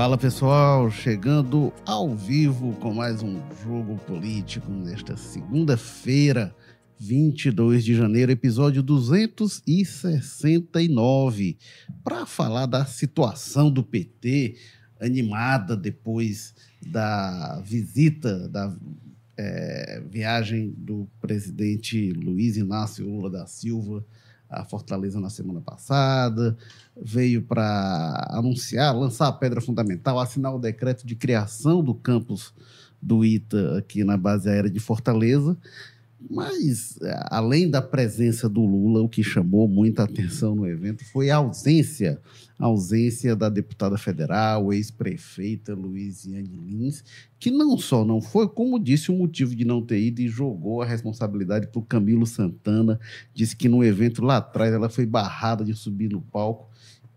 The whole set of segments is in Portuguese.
Fala pessoal, chegando ao vivo com mais um jogo político nesta segunda-feira, 22 de janeiro, episódio 269, para falar da situação do PT, animada depois da visita, da é, viagem do presidente Luiz Inácio Lula da Silva à Fortaleza na semana passada, veio para anunciar, lançar a pedra fundamental, assinar o decreto de criação do campus do ITA aqui na base aérea de Fortaleza. Mas, além da presença do Lula, o que chamou muita atenção no evento foi a ausência, a ausência da deputada federal, ex-prefeita Luiziane Lins, que não só não foi, como disse o motivo de não ter ido e jogou a responsabilidade para o Camilo Santana, disse que no evento lá atrás ela foi barrada de subir no palco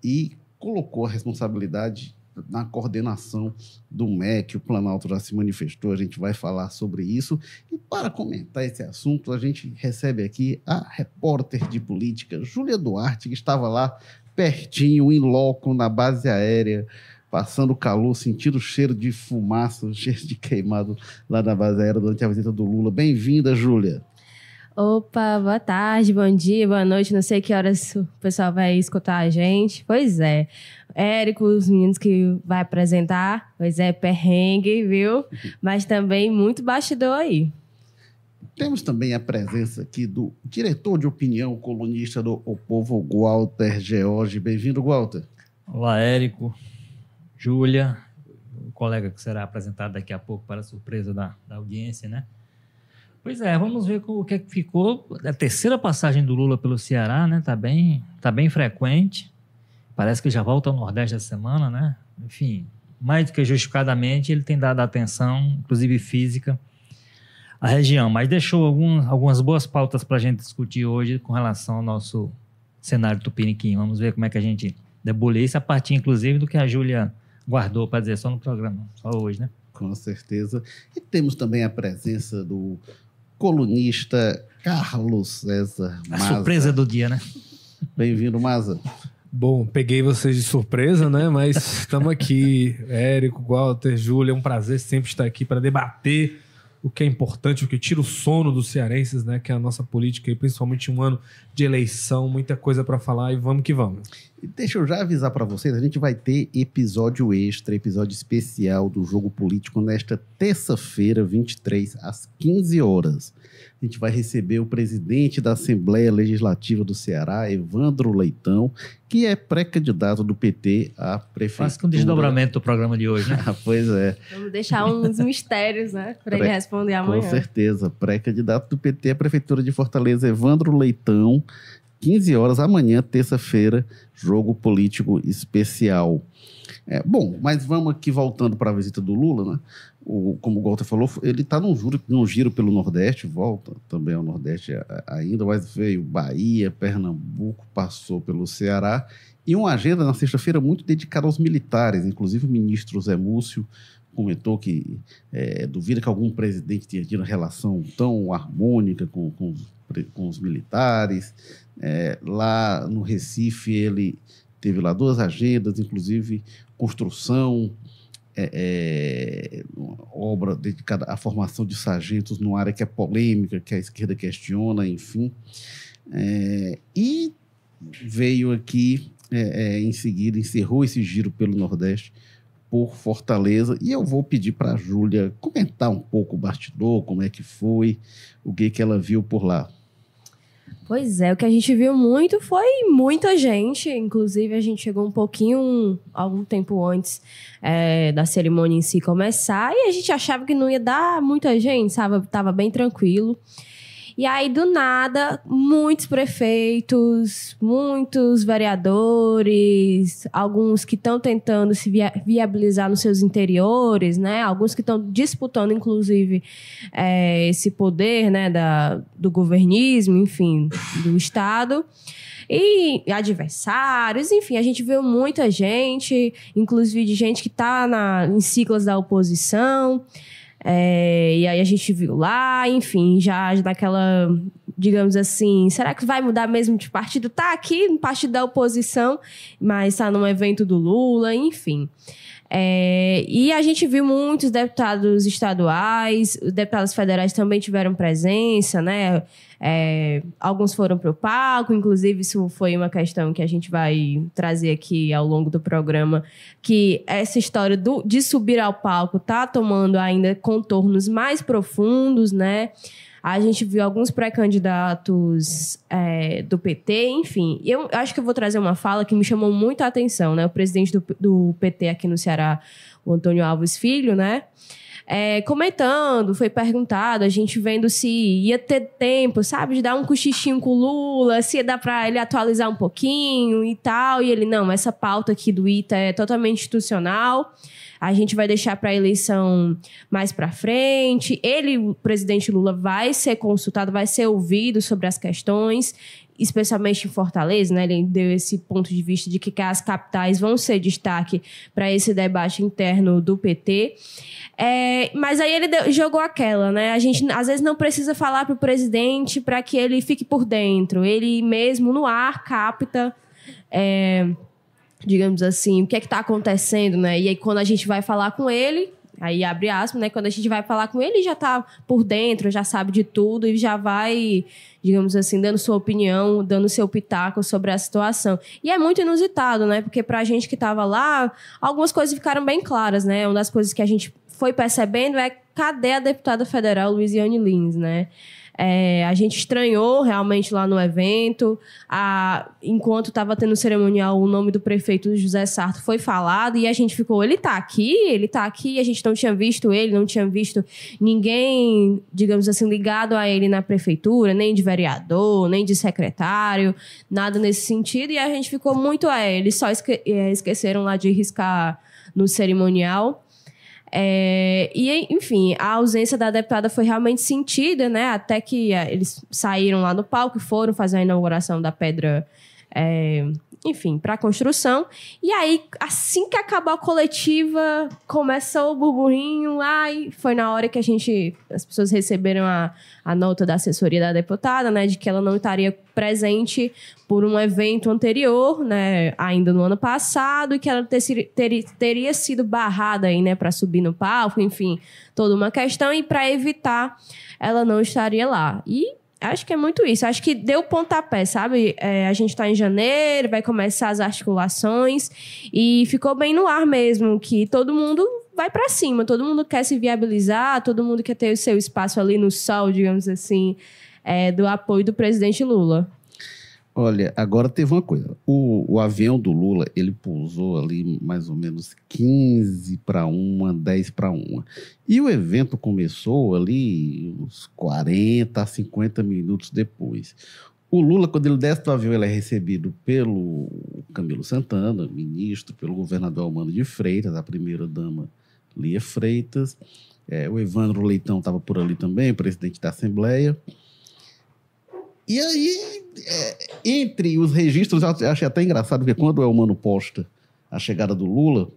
e colocou a responsabilidade na coordenação do MEC, o Planalto já se manifestou, a gente vai falar sobre isso. E para comentar esse assunto, a gente recebe aqui a repórter de política, Júlia Duarte, que estava lá pertinho, em loco, na base aérea, passando calor, sentindo o cheiro de fumaça, o cheiro de queimado lá na base aérea durante a visita do Lula. Bem-vinda, Júlia. Opa, boa tarde, bom dia, boa noite. Não sei que horas o pessoal vai escutar a gente. Pois é. Érico, os meninos que vai apresentar, pois é, perrengue, viu? Mas também muito bastidor aí. Temos também a presença aqui do diretor de opinião, colunista do O Povo, Walter George. Bem-vindo, Walter. Olá, Érico, Júlia, o colega que será apresentado daqui a pouco para a surpresa da, da audiência, né? Pois é, vamos ver o que, é que ficou. A terceira passagem do Lula pelo Ceará, né? Tá bem, tá bem frequente. Parece que já volta ao Nordeste essa semana, né? Enfim, mais do que justificadamente, ele tem dado atenção, inclusive física, à região. Mas deixou algum, algumas boas pautas para a gente discutir hoje com relação ao nosso cenário tupiniquim. Vamos ver como é que a gente debulha isso, a partir, inclusive, do que a Júlia guardou para dizer só no programa, só hoje, né? Com certeza. E temos também a presença do colunista Carlos César Maza. A surpresa do dia, né? Bem-vindo, Maza. Bom, peguei vocês de surpresa, né? Mas estamos aqui, Érico, Walter, Júlia, é um prazer sempre estar aqui para debater o que é importante, o que tira o sono dos cearenses, né? Que é a nossa política e principalmente um ano de eleição, muita coisa para falar e vamos que vamos. Deixa eu já avisar para vocês, a gente vai ter episódio extra, episódio especial do Jogo Político nesta terça-feira, 23 às 15 horas. A gente vai receber o presidente da Assembleia Legislativa do Ceará, Evandro Leitão, que é pré-candidato do PT à prefeitura. Quase que um desdobramento do programa de hoje, né? pois é. Vamos deixar uns mistérios, né? Para ele responder amanhã. Com certeza. Pré-candidato do PT à Prefeitura de Fortaleza, Evandro Leitão. 15 horas amanhã, terça-feira, jogo político especial. É, bom, mas vamos aqui voltando para a visita do Lula, né? O, como o Walter falou, ele está num, num giro pelo Nordeste, volta também ao Nordeste ainda, mas veio Bahia, Pernambuco, passou pelo Ceará, e uma agenda na sexta-feira muito dedicada aos militares, inclusive o ministro Zé Múcio comentou que é, duvida que algum presidente tenha tido uma relação tão harmônica com, com, com os militares. É, lá no Recife, ele teve lá duas agendas, inclusive construção, é, é, obra dedicada à formação de sargentos numa área que é polêmica, que a esquerda questiona, enfim. É, e veio aqui, é, é, em seguida, encerrou esse giro pelo Nordeste por Fortaleza. E eu vou pedir para a Júlia comentar um pouco o bastidor, como é que foi, o que, que ela viu por lá. Pois é, o que a gente viu muito foi muita gente. Inclusive, a gente chegou um pouquinho, algum tempo antes é, da cerimônia em si começar, e a gente achava que não ia dar muita gente, sabe? Tava bem tranquilo. E aí, do nada, muitos prefeitos, muitos vereadores, alguns que estão tentando se via viabilizar nos seus interiores, né? Alguns que estão disputando, inclusive, é, esse poder né, da, do governismo, enfim, do Estado e adversários, enfim, a gente viu muita gente, inclusive de gente que está em ciclos da oposição. É, e aí a gente viu lá, enfim, já naquela, digamos assim, será que vai mudar mesmo de partido? Tá aqui no partido da oposição, mas tá num evento do Lula, enfim. É, e a gente viu muitos deputados estaduais, deputados federais também tiveram presença, né? É, alguns foram para o palco, inclusive isso foi uma questão que a gente vai trazer aqui ao longo do programa, que essa história do, de subir ao palco está tomando ainda contornos mais profundos, né? A gente viu alguns pré-candidatos é, do PT, enfim. Eu acho que eu vou trazer uma fala que me chamou muito a atenção, né? O presidente do, do PT aqui no Ceará, o Antônio Alves Filho, né? É, comentando, foi perguntado, a gente vendo se ia ter tempo, sabe, de dar um cochichinho com o Lula, se ia dar para ele atualizar um pouquinho e tal. E ele, não, essa pauta aqui do ITA é totalmente institucional a gente vai deixar para a eleição mais para frente. Ele, o presidente Lula, vai ser consultado, vai ser ouvido sobre as questões, especialmente em Fortaleza, né? Ele deu esse ponto de vista de que as capitais vão ser destaque para esse debate interno do PT. É, mas aí ele deu, jogou aquela, né? A gente às vezes não precisa falar para o presidente para que ele fique por dentro. Ele mesmo no ar capta. É, digamos assim, o que é que está acontecendo, né? E aí quando a gente vai falar com ele, aí abre aspas, né? Quando a gente vai falar com ele, já está por dentro, já sabe de tudo e já vai, digamos assim, dando sua opinião, dando seu pitaco sobre a situação. E é muito inusitado, né? Porque para a gente que estava lá, algumas coisas ficaram bem claras, né? Uma das coisas que a gente foi percebendo é cadê a deputada federal Luiziane Lins, né? É, a gente estranhou realmente lá no evento. A, enquanto estava tendo o cerimonial, o nome do prefeito José Sarto foi falado e a gente ficou: ele está aqui, ele está aqui. A gente não tinha visto ele, não tinha visto ninguém, digamos assim, ligado a ele na prefeitura, nem de vereador, nem de secretário, nada nesse sentido. E a gente ficou muito: é, eles só esque é, esqueceram lá de riscar no cerimonial. É, e, enfim, a ausência da deputada foi realmente sentida, né? Até que é, eles saíram lá no palco e foram fazer a inauguração da pedra é, enfim, para construção. E aí, assim que acabou a coletiva, começou o burburinho. Ai, foi na hora que a gente, as pessoas receberam a, a nota da assessoria da deputada, né, de que ela não estaria presente por um evento anterior, né, ainda no ano passado, e que ela ter, ter, teria sido barrada aí, né, para subir no palco, enfim, toda uma questão. E para evitar, ela não estaria lá. E Acho que é muito isso. Acho que deu pontapé, sabe? É, a gente está em janeiro, vai começar as articulações e ficou bem no ar mesmo que todo mundo vai para cima, todo mundo quer se viabilizar, todo mundo quer ter o seu espaço ali no sol, digamos assim, é, do apoio do presidente Lula. Olha, agora teve uma coisa. O, o avião do Lula, ele pousou ali mais ou menos 15 para uma, 10 para uma. E o evento começou ali uns 40 50 minutos depois. O Lula, quando ele desce do avião, ele é recebido pelo Camilo Santana, ministro, pelo governador Almano de Freitas, a primeira-dama Lia Freitas. É, o Evandro Leitão estava por ali também, presidente da Assembleia. E aí, é, entre os registros, eu achei até engraçado, porque quando o Elmano posta a chegada do Lula,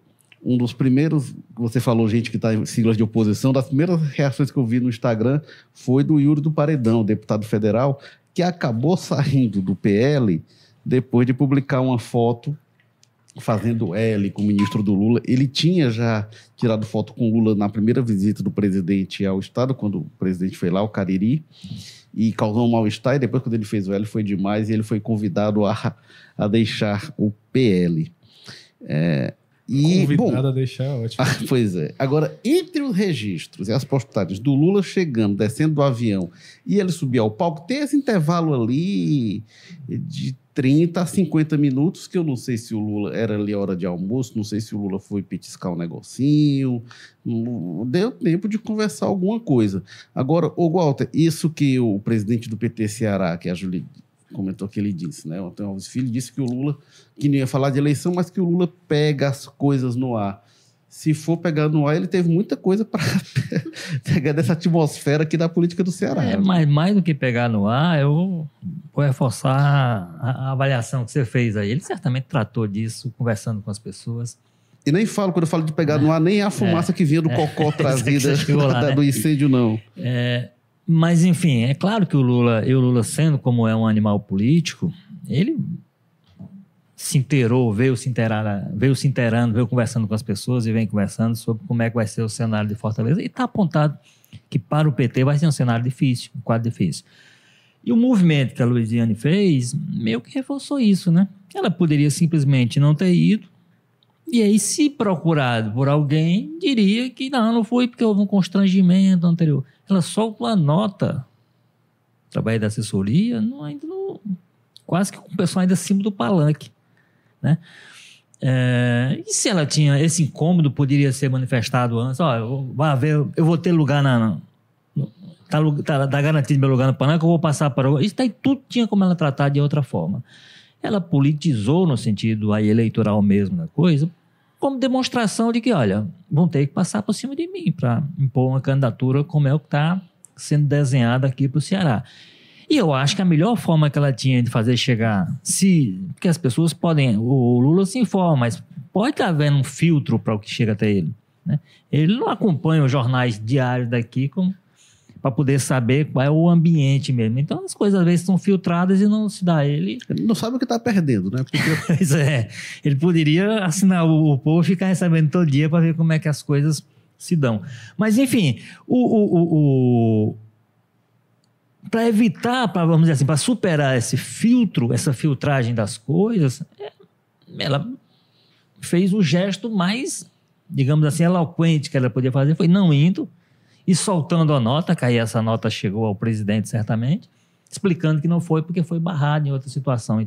um dos primeiros, você falou, gente que está em siglas de oposição, das primeiras reações que eu vi no Instagram foi do Yuri do Paredão, deputado federal, que acabou saindo do PL depois de publicar uma foto fazendo L com o ministro do Lula. Ele tinha já tirado foto com o Lula na primeira visita do presidente ao Estado, quando o presidente foi lá, o Cariri e causou um mal-estar. E depois, quando ele fez o L, foi demais e ele foi convidado a, a deixar o PL. É, e, convidado bom, a deixar, ótimo. Ah, pois é. Agora, entre os registros e as postagens do Lula chegando, descendo do avião e ele subir ao palco, tem esse intervalo ali de 30 a 50 minutos, que eu não sei se o Lula era ali a hora de almoço, não sei se o Lula foi petiscar um negocinho, deu tempo de conversar alguma coisa. Agora, o Walter, isso que o presidente do PT Ceará, que é a Julie comentou que ele disse, né? O Antônio Alves Filho disse que o Lula, que não ia falar de eleição, mas que o Lula pega as coisas no ar se for pegar no ar, ele teve muita coisa para pegar dessa atmosfera aqui da política do Ceará. É, mas mais do que pegar no ar, eu vou reforçar a, a, avaliação que você fez aí. Ele certamente tratou disso, conversando com as pessoas. E nem falo, quando eu falo de pegar é, no ar, nem a fumaça é, que vinha do é, cocó trazida lá, né? do incêndio, não. É, mas, enfim, é claro que o Lula, e o Lula sendo como é um animal político, ele se inteirou, veio se inteirar, veio se inteirando, veio conversando com as pessoas e vem conversando sobre como é que vai ser o cenário de Fortaleza. E está apontado que para o PT vai ser um cenário difícil, um quadro difícil. E o movimento que a Luiziane fez meio que reforçou isso, né? Ela poderia simplesmente não ter ido, e aí, se procurado por alguém, diria que não, não foi porque houve um constrangimento anterior. Ela solta uma nota, trabalho da assessoria, não, ainda no, quase que com o pessoal ainda acima do palanque. Né? É, e se ela tinha esse incômodo, poderia ser manifestado antes? Ó, eu, vai ver, eu vou ter lugar na. no, tá, tá, tá garantido meu lugar no palanque, eu vou passar para. Isso daí tudo tinha como ela tratar de outra forma ela politizou no sentido aí eleitoral mesmo da coisa, como demonstração de que, olha, vão ter que passar por cima de mim para impor uma candidatura como é o que está sendo desenhada aqui para o Ceará. E eu acho que a melhor forma que ela tinha de fazer chegar, se porque as pessoas podem, o Lula se informa, mas pode estar havendo um filtro para o que chega até ele. Né? Ele não acompanha os jornais diários daqui para poder saber qual é o ambiente mesmo. Então as coisas às vezes são filtradas e não se dá a ele. Ele não sabe o que está perdendo, né? Porque... pois é. Ele poderia assinar o, o povo e ficar recebendo todo dia para ver como é que as coisas se dão. Mas enfim, o, o, o para evitar, pra, vamos dizer assim, para superar esse filtro, essa filtragem das coisas, é, ela fez o gesto mais, digamos assim, eloquente que ela podia fazer, foi não indo, e soltando a nota, que aí essa nota chegou ao presidente certamente, explicando que não foi porque foi barrado em outra situação e.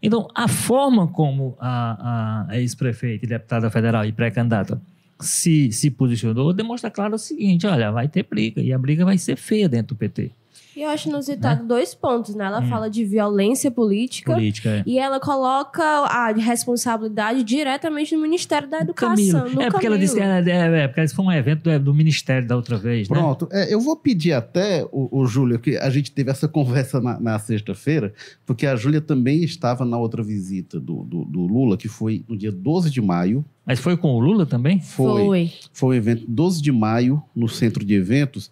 Então, a forma como a, a ex-prefeita e deputada federal e pré-candidata se, se posicionou demonstra claro o seguinte: olha, vai ter briga, e a briga vai ser feia dentro do PT. E eu acho inusitado né? dois pontos, né? Ela hum. fala de violência política, política é. e ela coloca a responsabilidade diretamente no Ministério da Educação. Camilo. é porque ela disse que é, é, é, porque foi um evento do, do, Ministério da outra vez, né? Pronto. né? É, eu vou pedir até, o, o Júlio, que a gente teve essa conversa na, na sexta-feira, porque a Júlia também estava na outra visita do, do, do, Lula, que foi no dia 12 de maio. Mas foi com o Lula também? Foi. Foi, foi um evento 12 de maio, no centro de eventos.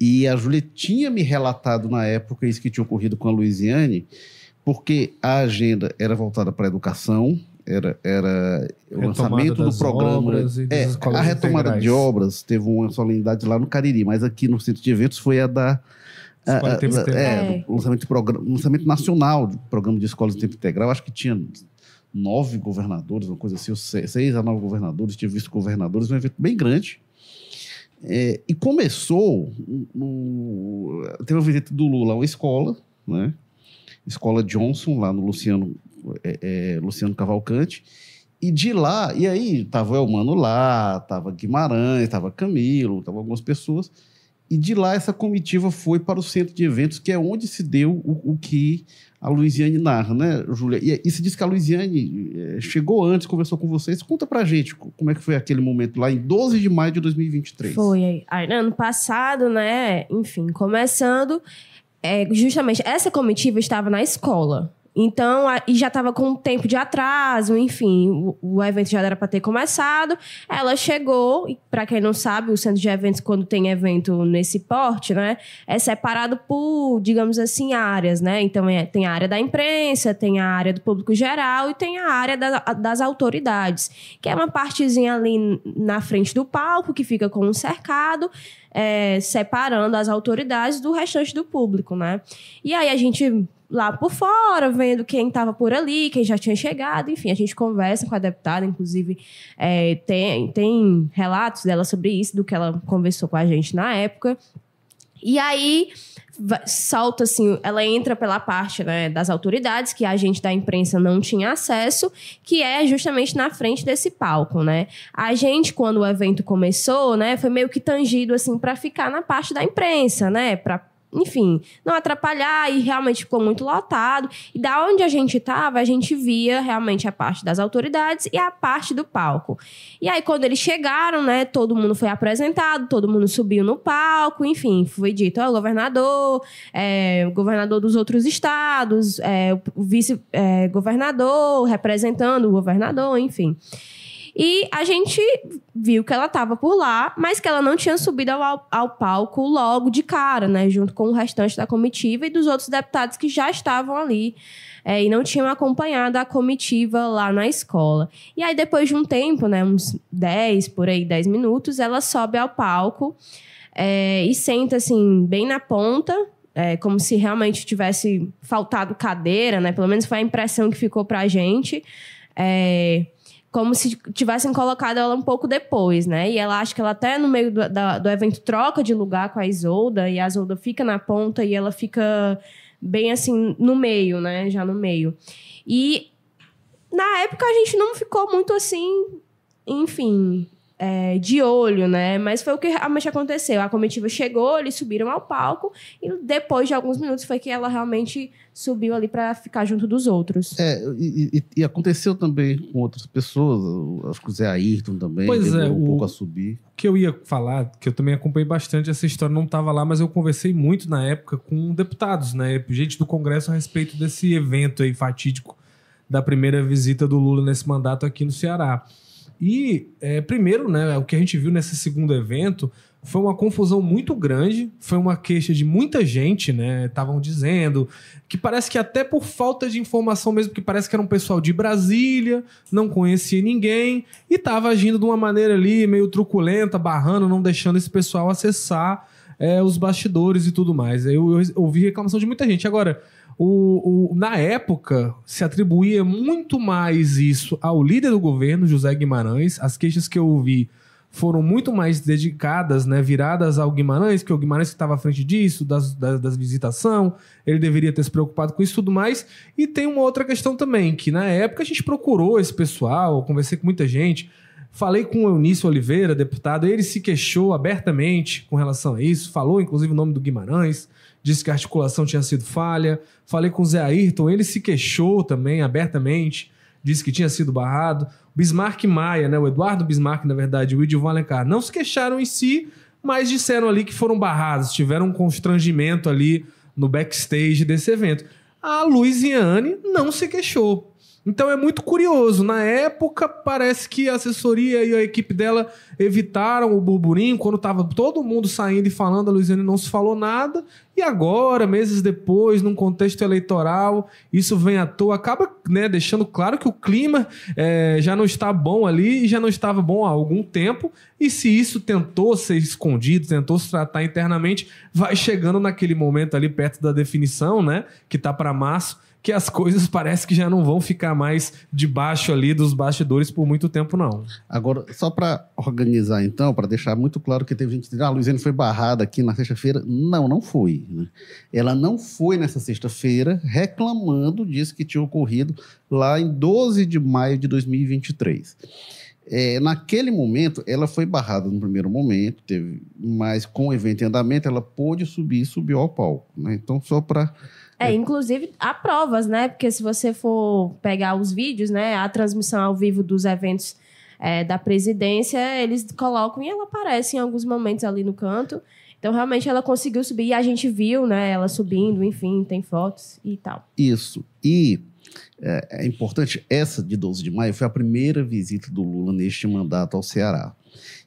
E a Júlia tinha me relatado na época isso que tinha ocorrido com a Luiziane, porque a agenda era voltada para a educação, era, era o lançamento do programa. É, a retomada integrais. de obras teve uma solenidade lá no Cariri, mas aqui no centro de eventos foi a da. A, a, a, é, lançamento, de programa, lançamento nacional do programa de escolas de tempo integral. Acho que tinha nove governadores, uma coisa assim, seis a nove governadores, tinha visto governadores, um evento bem grande. É, e começou, no, teve uma visita do Lula uma escola, né? Escola Johnson, lá no Luciano, é, é, Luciano Cavalcante. E de lá, e aí tava o Elmano lá, tava Guimarães, tava Camilo, tava algumas pessoas. E de lá essa comitiva foi para o centro de eventos, que é onde se deu o, o que a Luiziane narra, né, Júlia? E, e se diz que a Luiziane eh, chegou antes, conversou com vocês. Conta pra gente como é que foi aquele momento lá em 12 de maio de 2023. Foi aí. Ano passado, né? Enfim, começando. É, justamente essa comitiva estava na escola. Então, a, e já estava com um tempo de atraso, enfim, o, o evento já era para ter começado. Ela chegou, e para quem não sabe, o centro de eventos, quando tem evento nesse porte, né, é separado por, digamos assim, áreas, né? Então, é, tem a área da imprensa, tem a área do público geral e tem a área da, das autoridades, que é uma partezinha ali na frente do palco, que fica com um cercado. É, separando as autoridades do restante do público, né? E aí a gente lá por fora, vendo quem estava por ali, quem já tinha chegado, enfim, a gente conversa com a deputada, inclusive é, tem, tem relatos dela sobre isso, do que ela conversou com a gente na época. E aí solta assim, ela entra pela parte né, das autoridades que a gente da imprensa não tinha acesso, que é justamente na frente desse palco, né? A gente quando o evento começou, né, foi meio que tangido assim para ficar na parte da imprensa, né, para enfim, não atrapalhar e realmente ficou muito lotado. E da onde a gente estava, a gente via realmente a parte das autoridades e a parte do palco. E aí, quando eles chegaram, né, todo mundo foi apresentado, todo mundo subiu no palco, enfim, foi dito, o governador, é, o governador dos outros estados, é, o vice-governador é, representando o governador, enfim. E a gente viu que ela estava por lá, mas que ela não tinha subido ao, ao palco logo de cara, né? Junto com o restante da comitiva e dos outros deputados que já estavam ali. É, e não tinham acompanhado a comitiva lá na escola. E aí, depois de um tempo, né, uns 10, por aí, 10 minutos, ela sobe ao palco é, e senta, assim, bem na ponta, é, como se realmente tivesse faltado cadeira, né? Pelo menos foi a impressão que ficou pra gente. É, como se tivessem colocado ela um pouco depois, né? E ela acha que ela até no meio do, da, do evento troca de lugar com a Isolda, e a Isolda fica na ponta e ela fica bem assim no meio, né? Já no meio. E na época a gente não ficou muito assim, enfim, é, de olho, né? Mas foi o que realmente aconteceu. A comitiva chegou, eles subiram ao palco e depois de alguns minutos foi que ela realmente subiu ali para ficar junto dos outros. É, e, e, e, aconteceu também com outras pessoas, acho que o Zé Ayrton também pois é, um o, pouco a subir. O que eu ia falar, que eu também acompanhei bastante essa história, não estava lá, mas eu conversei muito na época com deputados, né? Gente do Congresso a respeito desse evento aí fatídico da primeira visita do Lula nesse mandato aqui no Ceará. E, é, primeiro, né, o que a gente viu nesse segundo evento foi uma confusão muito grande, foi uma queixa de muita gente, né? Estavam dizendo que parece que até por falta de informação mesmo, que parece que era um pessoal de Brasília, não conhecia ninguém e estava agindo de uma maneira ali meio truculenta, barrando, não deixando esse pessoal acessar é, os bastidores e tudo mais. Eu, eu ouvi reclamação de muita gente. Agora, o, o, na época, se atribuía muito mais isso ao líder do governo, José Guimarães. As queixas que eu ouvi foram muito mais dedicadas, né, viradas ao Guimarães, que o Guimarães estava à frente disso, das, das, das visitação, ele deveria ter se preocupado com isso tudo mais. E tem uma outra questão também, que na época a gente procurou esse pessoal, conversei com muita gente, falei com o Eunício Oliveira, deputado, ele se queixou abertamente com relação a isso, falou inclusive o nome do Guimarães, disse que a articulação tinha sido falha. Falei com o Zé Ayrton, ele se queixou também abertamente, disse que tinha sido barrado. Bismarck Maia, né, o Eduardo Bismarck, na verdade, o Edilvan Alencar, não se queixaram em si, mas disseram ali que foram barrados, tiveram um constrangimento ali no backstage desse evento. A Luiziane não se queixou. Então é muito curioso. Na época, parece que a assessoria e a equipe dela evitaram o burburinho. Quando estava todo mundo saindo e falando, a Luiziane não se falou nada. E agora, meses depois, num contexto eleitoral, isso vem à toa. Acaba né, deixando claro que o clima é, já não está bom ali e já não estava bom há algum tempo. E se isso tentou ser escondido, tentou se tratar internamente, vai chegando naquele momento ali perto da definição, né? Que está para março que as coisas parece que já não vão ficar mais debaixo ali dos bastidores por muito tempo, não. Agora, só para organizar então, para deixar muito claro que teve gente que ah, a Luiziane foi barrada aqui na sexta-feira. Não, não foi. Né? Ela não foi nessa sexta-feira reclamando disso que tinha ocorrido lá em 12 de maio de 2023. É, naquele momento, ela foi barrada no primeiro momento, teve, mas com o evento em andamento, ela pôde subir e subiu ao palco. Né? Então, só para é, inclusive há provas, né? Porque se você for pegar os vídeos, né? A transmissão ao vivo dos eventos é, da presidência, eles colocam e ela aparece em alguns momentos ali no canto. Então, realmente, ela conseguiu subir e a gente viu, né? Ela subindo, enfim, tem fotos e tal. Isso. E é, é importante, essa de 12 de maio foi a primeira visita do Lula neste mandato ao Ceará.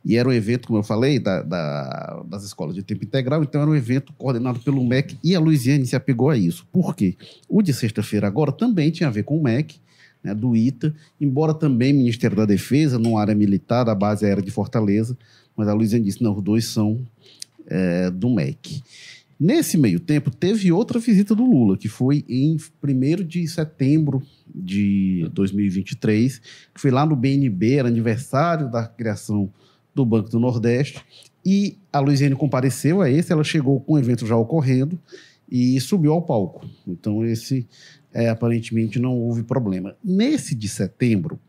E era um evento, como eu falei, da, da, das escolas de tempo integral, então era um evento coordenado pelo MEC e a Luiziane se apegou a isso. Por quê? O de sexta-feira agora também tinha a ver com o MEC, né, do ITA, embora também Ministério da Defesa, numa área militar, da base aérea de Fortaleza, mas a Luiziane disse, não, os dois são é, do MEC. Nesse meio tempo, teve outra visita do Lula, que foi em 1 de setembro de 2023, que foi lá no BNB, era aniversário da criação do Banco do Nordeste, e a Luiziane compareceu a esse, ela chegou com o evento já ocorrendo e subiu ao palco. Então, esse, é, aparentemente, não houve problema. Nesse de setembro,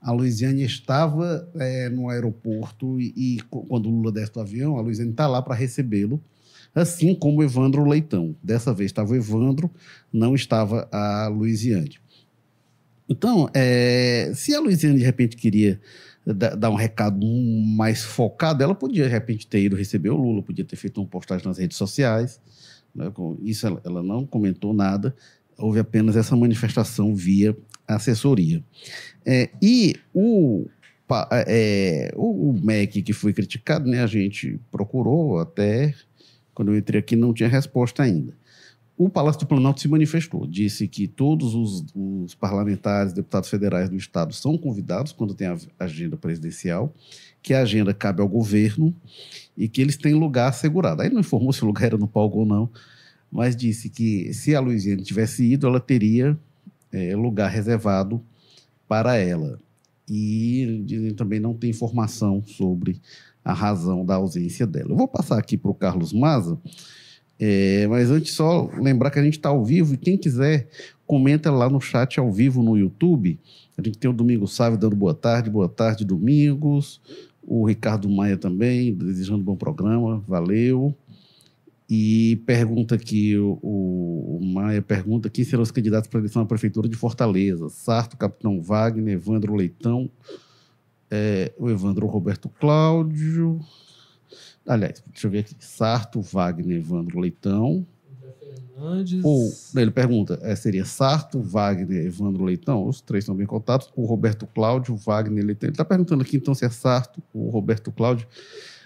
a Luiziane estava é, no aeroporto e, e, quando o Lula desce do avião, a Luiziane está lá para recebê-lo assim como Evandro Leitão. Dessa vez estava o Evandro, não estava a Luiziane. Então, é, se a Luiziane de repente queria dar um recado mais focado, ela podia de repente ter ido receber o Lula, podia ter feito uma postagem nas redes sociais. Né? Isso ela, ela não comentou nada, houve apenas essa manifestação via assessoria. É, e o é, o MEC que foi criticado, né, a gente procurou até quando eu entrei aqui não tinha resposta ainda. O Palácio do Planalto se manifestou, disse que todos os, os parlamentares, deputados federais do Estado são convidados quando tem a agenda presidencial, que a agenda cabe ao governo e que eles têm lugar assegurado. Aí não informou se o lugar era no palco ou não, mas disse que se a Luiziane tivesse ido, ela teria eh, lugar reservado para ela. E dizem também não tem informação sobre a razão da ausência dela. Eu vou passar aqui para o Carlos Maza, é, mas antes só lembrar que a gente está ao vivo e quem quiser comenta lá no chat ao vivo no YouTube. A gente tem o Domingo Sávio dando boa tarde, boa tarde, Domingos. O Ricardo Maia também, desejando bom programa, valeu. E pergunta aqui, o, o Maia pergunta quem serão os candidatos para a eleição à Prefeitura de Fortaleza. Sarto, Capitão Wagner, Evandro Leitão, é, o Evandro Roberto Cláudio. Aliás, deixa eu ver aqui. Sarto, Wagner, Evandro Leitão. Fernandes. Ou, ele pergunta, é, seria Sarto, Wagner, Evandro Leitão? Os três são bem contados. O Roberto Cláudio, Wagner Leitão. Ele está perguntando aqui, então, se é Sarto, o Roberto Cláudio.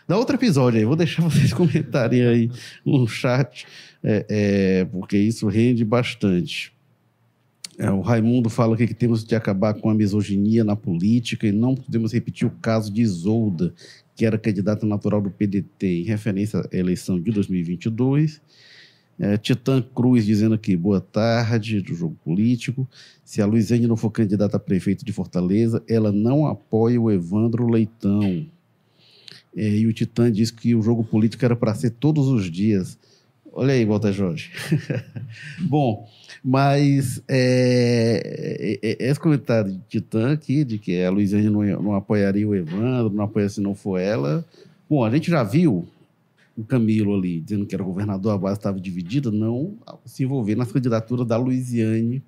Dá outro episódio aí, vou deixar vocês comentarem aí no chat, é, é, porque isso rende bastante. É, o Raimundo fala aqui que temos de acabar com a misoginia na política e não podemos repetir o caso de Isolda, que era candidata natural do PDT, em referência à eleição de 2022. É, Titã Cruz dizendo aqui, boa tarde, do jogo político. Se a Luiziane não for candidata a prefeito de Fortaleza, ela não apoia o Evandro Leitão. É, e o Titã diz que o jogo político era para ser todos os dias. Olha aí, Walter Jorge. Bom, mas é, é, é, esse comentário de Titã aqui, de que a Luiziane não, não apoiaria o Evandro, não apoia se não for ela. Bom, a gente já viu o Camilo ali dizendo que era governador, a base estava dividida, não se envolver nas candidaturas da Luiziane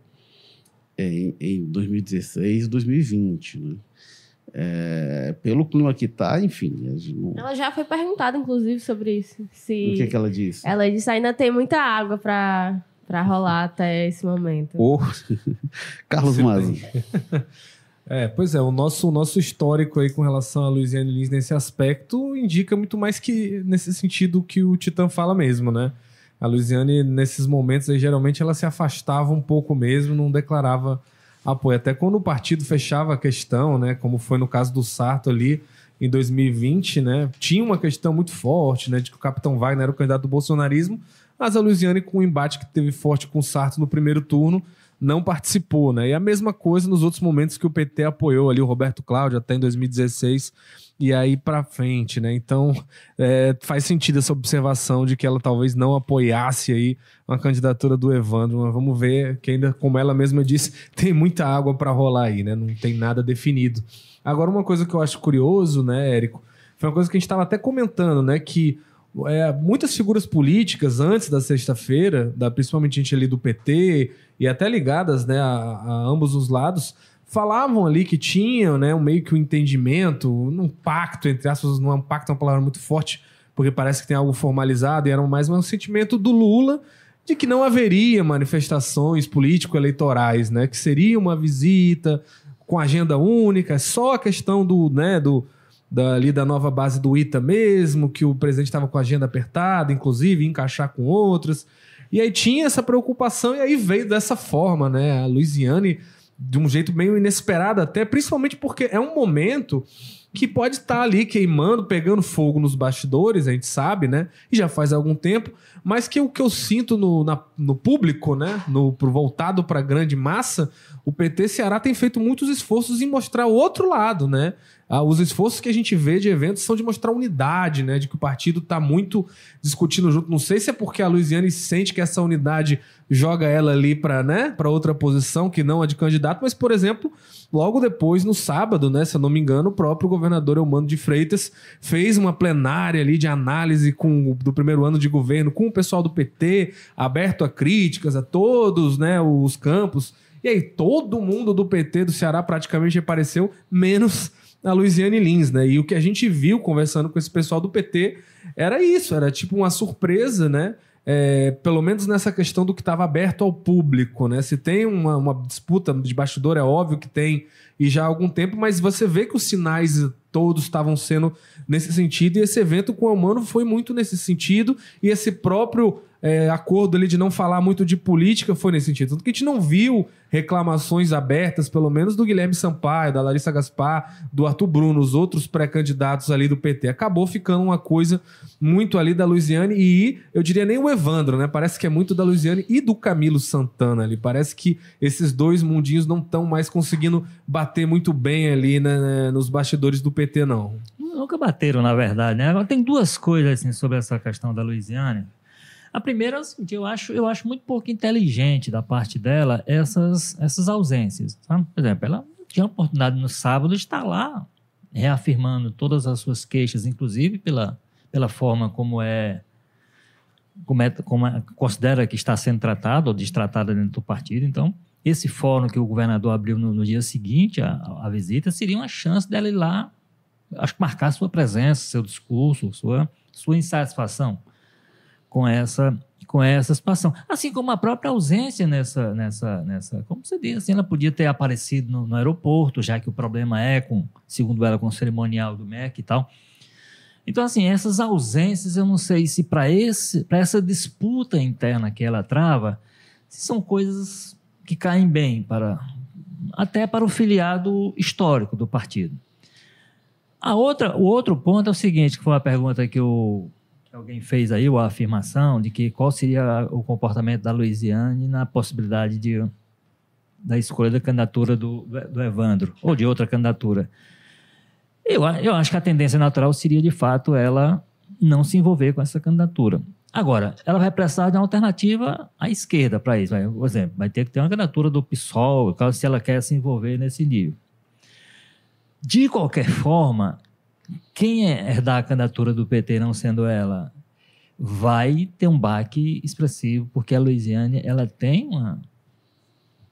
é, em, em 2016 e 2020. Né? É, pelo clima que está, enfim. não- Ela já foi perguntada, inclusive, sobre isso. Se... O que, que ela disse? Ela disse ainda tem muita água pra, pra rolar até esse momento. Ô, Carlos Maza. É, pois é, o nosso, o nosso histórico aí com relação a Luiziane Lins nesse aspecto indica muito mais que nesse sentido que o Titã fala mesmo, né? A Luiziane, nesses momentos aí, geralmente ela se afastava um pouco mesmo, não declarava apoio. Até quando o partido fechava a questão, né? Como foi no caso do Sarto ali em 2020, né? Tinha uma questão muito forte, né? De que o capitão Wagner era o candidato do bolsonarismo, mas a Luiziane, com o embate que teve forte com o Sarto no primeiro turno, não participou, né? E a mesma coisa nos outros momentos que o PT apoiou ali o Roberto Cláudio até em 2016 e aí pra frente, né? Então é, faz sentido essa observação de que ela talvez não apoiasse aí uma candidatura do Evandro, mas vamos ver que ainda, como ela mesma disse, tem muita água para rolar aí, né? Não tem nada definido. Agora uma coisa que eu acho curioso, né, Érico, foi uma coisa que a gente estava até comentando, né, que é, muitas figuras políticas antes da sexta-feira, da, principalmente gente ali do PT e até ligadas né, a, a ambos os lados, falavam ali que tinham né, um meio que um entendimento, um pacto, entre aspas, não é um pacto, é uma palavra muito forte, porque parece que tem algo formalizado, e era mais um sentimento do Lula de que não haveria manifestações político-eleitorais, né? Que seria uma visita com agenda única, só a questão do, né, do, da, ali da nova base do ITA mesmo, que o presidente estava com a agenda apertada, inclusive, encaixar com outras. E aí tinha essa preocupação, e aí veio dessa forma, né? A Luiziane, de um jeito meio inesperado até, principalmente porque é um momento que pode estar ali queimando, pegando fogo nos bastidores, a gente sabe, né? E já faz algum tempo, mas que o que eu sinto no, na- no público, né? No, pro, voltado para a grande massa, o PT Ceará tem feito muitos esforços em mostrar o outro lado, né? Ah, os esforços que a gente vê de eventos são de mostrar unidade, né? De que o partido está muito discutindo junto. Não sei se é porque a Luiziane sente que essa unidade joga ela ali para né, pra outra posição que não a de candidato, mas, por exemplo, logo depois, no sábado, né? Se eu não me engano, o próprio governador Eumano de Freitas fez uma plenária ali de análise com, do primeiro ano de governo com o pessoal do PT, aberto a críticas a todos né, os campos. E aí, todo mundo do PT do Ceará praticamente apareceu, menos a Luiziane Lins, né? E o que a gente viu conversando com esse pessoal do PT era isso, era tipo uma surpresa, né? é, pelo menos nessa questão do que estava aberto ao público, né? Se tem uma, uma disputa de bastidor, é óbvio que tem, e já há algum tempo, mas você vê que os sinais todos estavam sendo nesse sentido, e esse evento com o Mano foi muito nesse sentido, e esse próprio é, acordo ali de não falar muito de política foi nesse sentido. Tanto que a gente não viu reclamações abertas, pelo menos do Guilherme Sampaio, da Larissa Gaspar, do Arthur Bruno, os outros pré-candidatos ali do PT. Acabou ficando uma coisa muito ali da Luiziane e eu diria nem o Evandro, né? Parece que é muito da Luiziane e do Camilo Santana ali. Parece que esses dois mundinhos não estão mais conseguindo bater muito bem ali né, nos bastidores do PT, não. Nunca bateram, na verdade, né? Agora tem duas coisas assim, sobre essa questão da Luiziane a primeira é o seguinte, eu acho, eu acho muito pouco inteligente da parte dela essas, essas ausências. Sabe? Por exemplo, ela tinha a oportunidade no sábado de estar lá reafirmando todas as suas queixas, inclusive pela, pela forma como é, como, é, como é, considera que está sendo tratado ou destratada dentro do partido. Então, esse fórum que o governador abriu no, no dia seguinte à, à, visita seria uma chance dela ir lá, acho que marcar sua presença, seu discurso, sua, sua insatisfação com essa com essa situação. Assim como a própria ausência nessa, nessa, nessa como você disse, assim, ela podia ter aparecido no, no, aeroporto, já que o problema é, com, segundo ela, com o cerimonial do MEC e tal. Então, assim, essas ausências, eu não sei se para essa disputa interna que ela trava, são coisas que caem bem para até para o filiado histórico do partido. A outra, o outro ponto é o seguinte, que foi uma pergunta que o alguém fez aí a afirmação de que qual seria o comportamento da Louisiane na possibilidade de da escolha da candidatura do, do Evandro ou de outra candidatura. Eu, eu acho que a tendência natural seria, de fato, ela não se envolver com essa candidatura. Agora, ela vai precisar de uma alternativa à esquerda para isso. Por exemplo, vai ter que ter uma candidatura do PSOL, se ela quer se envolver nesse nível. De qualquer forma, quem é herdar a candidatura do PT não sendo ela vai ter um baque expressivo, porque a Luiziane ela tem uma,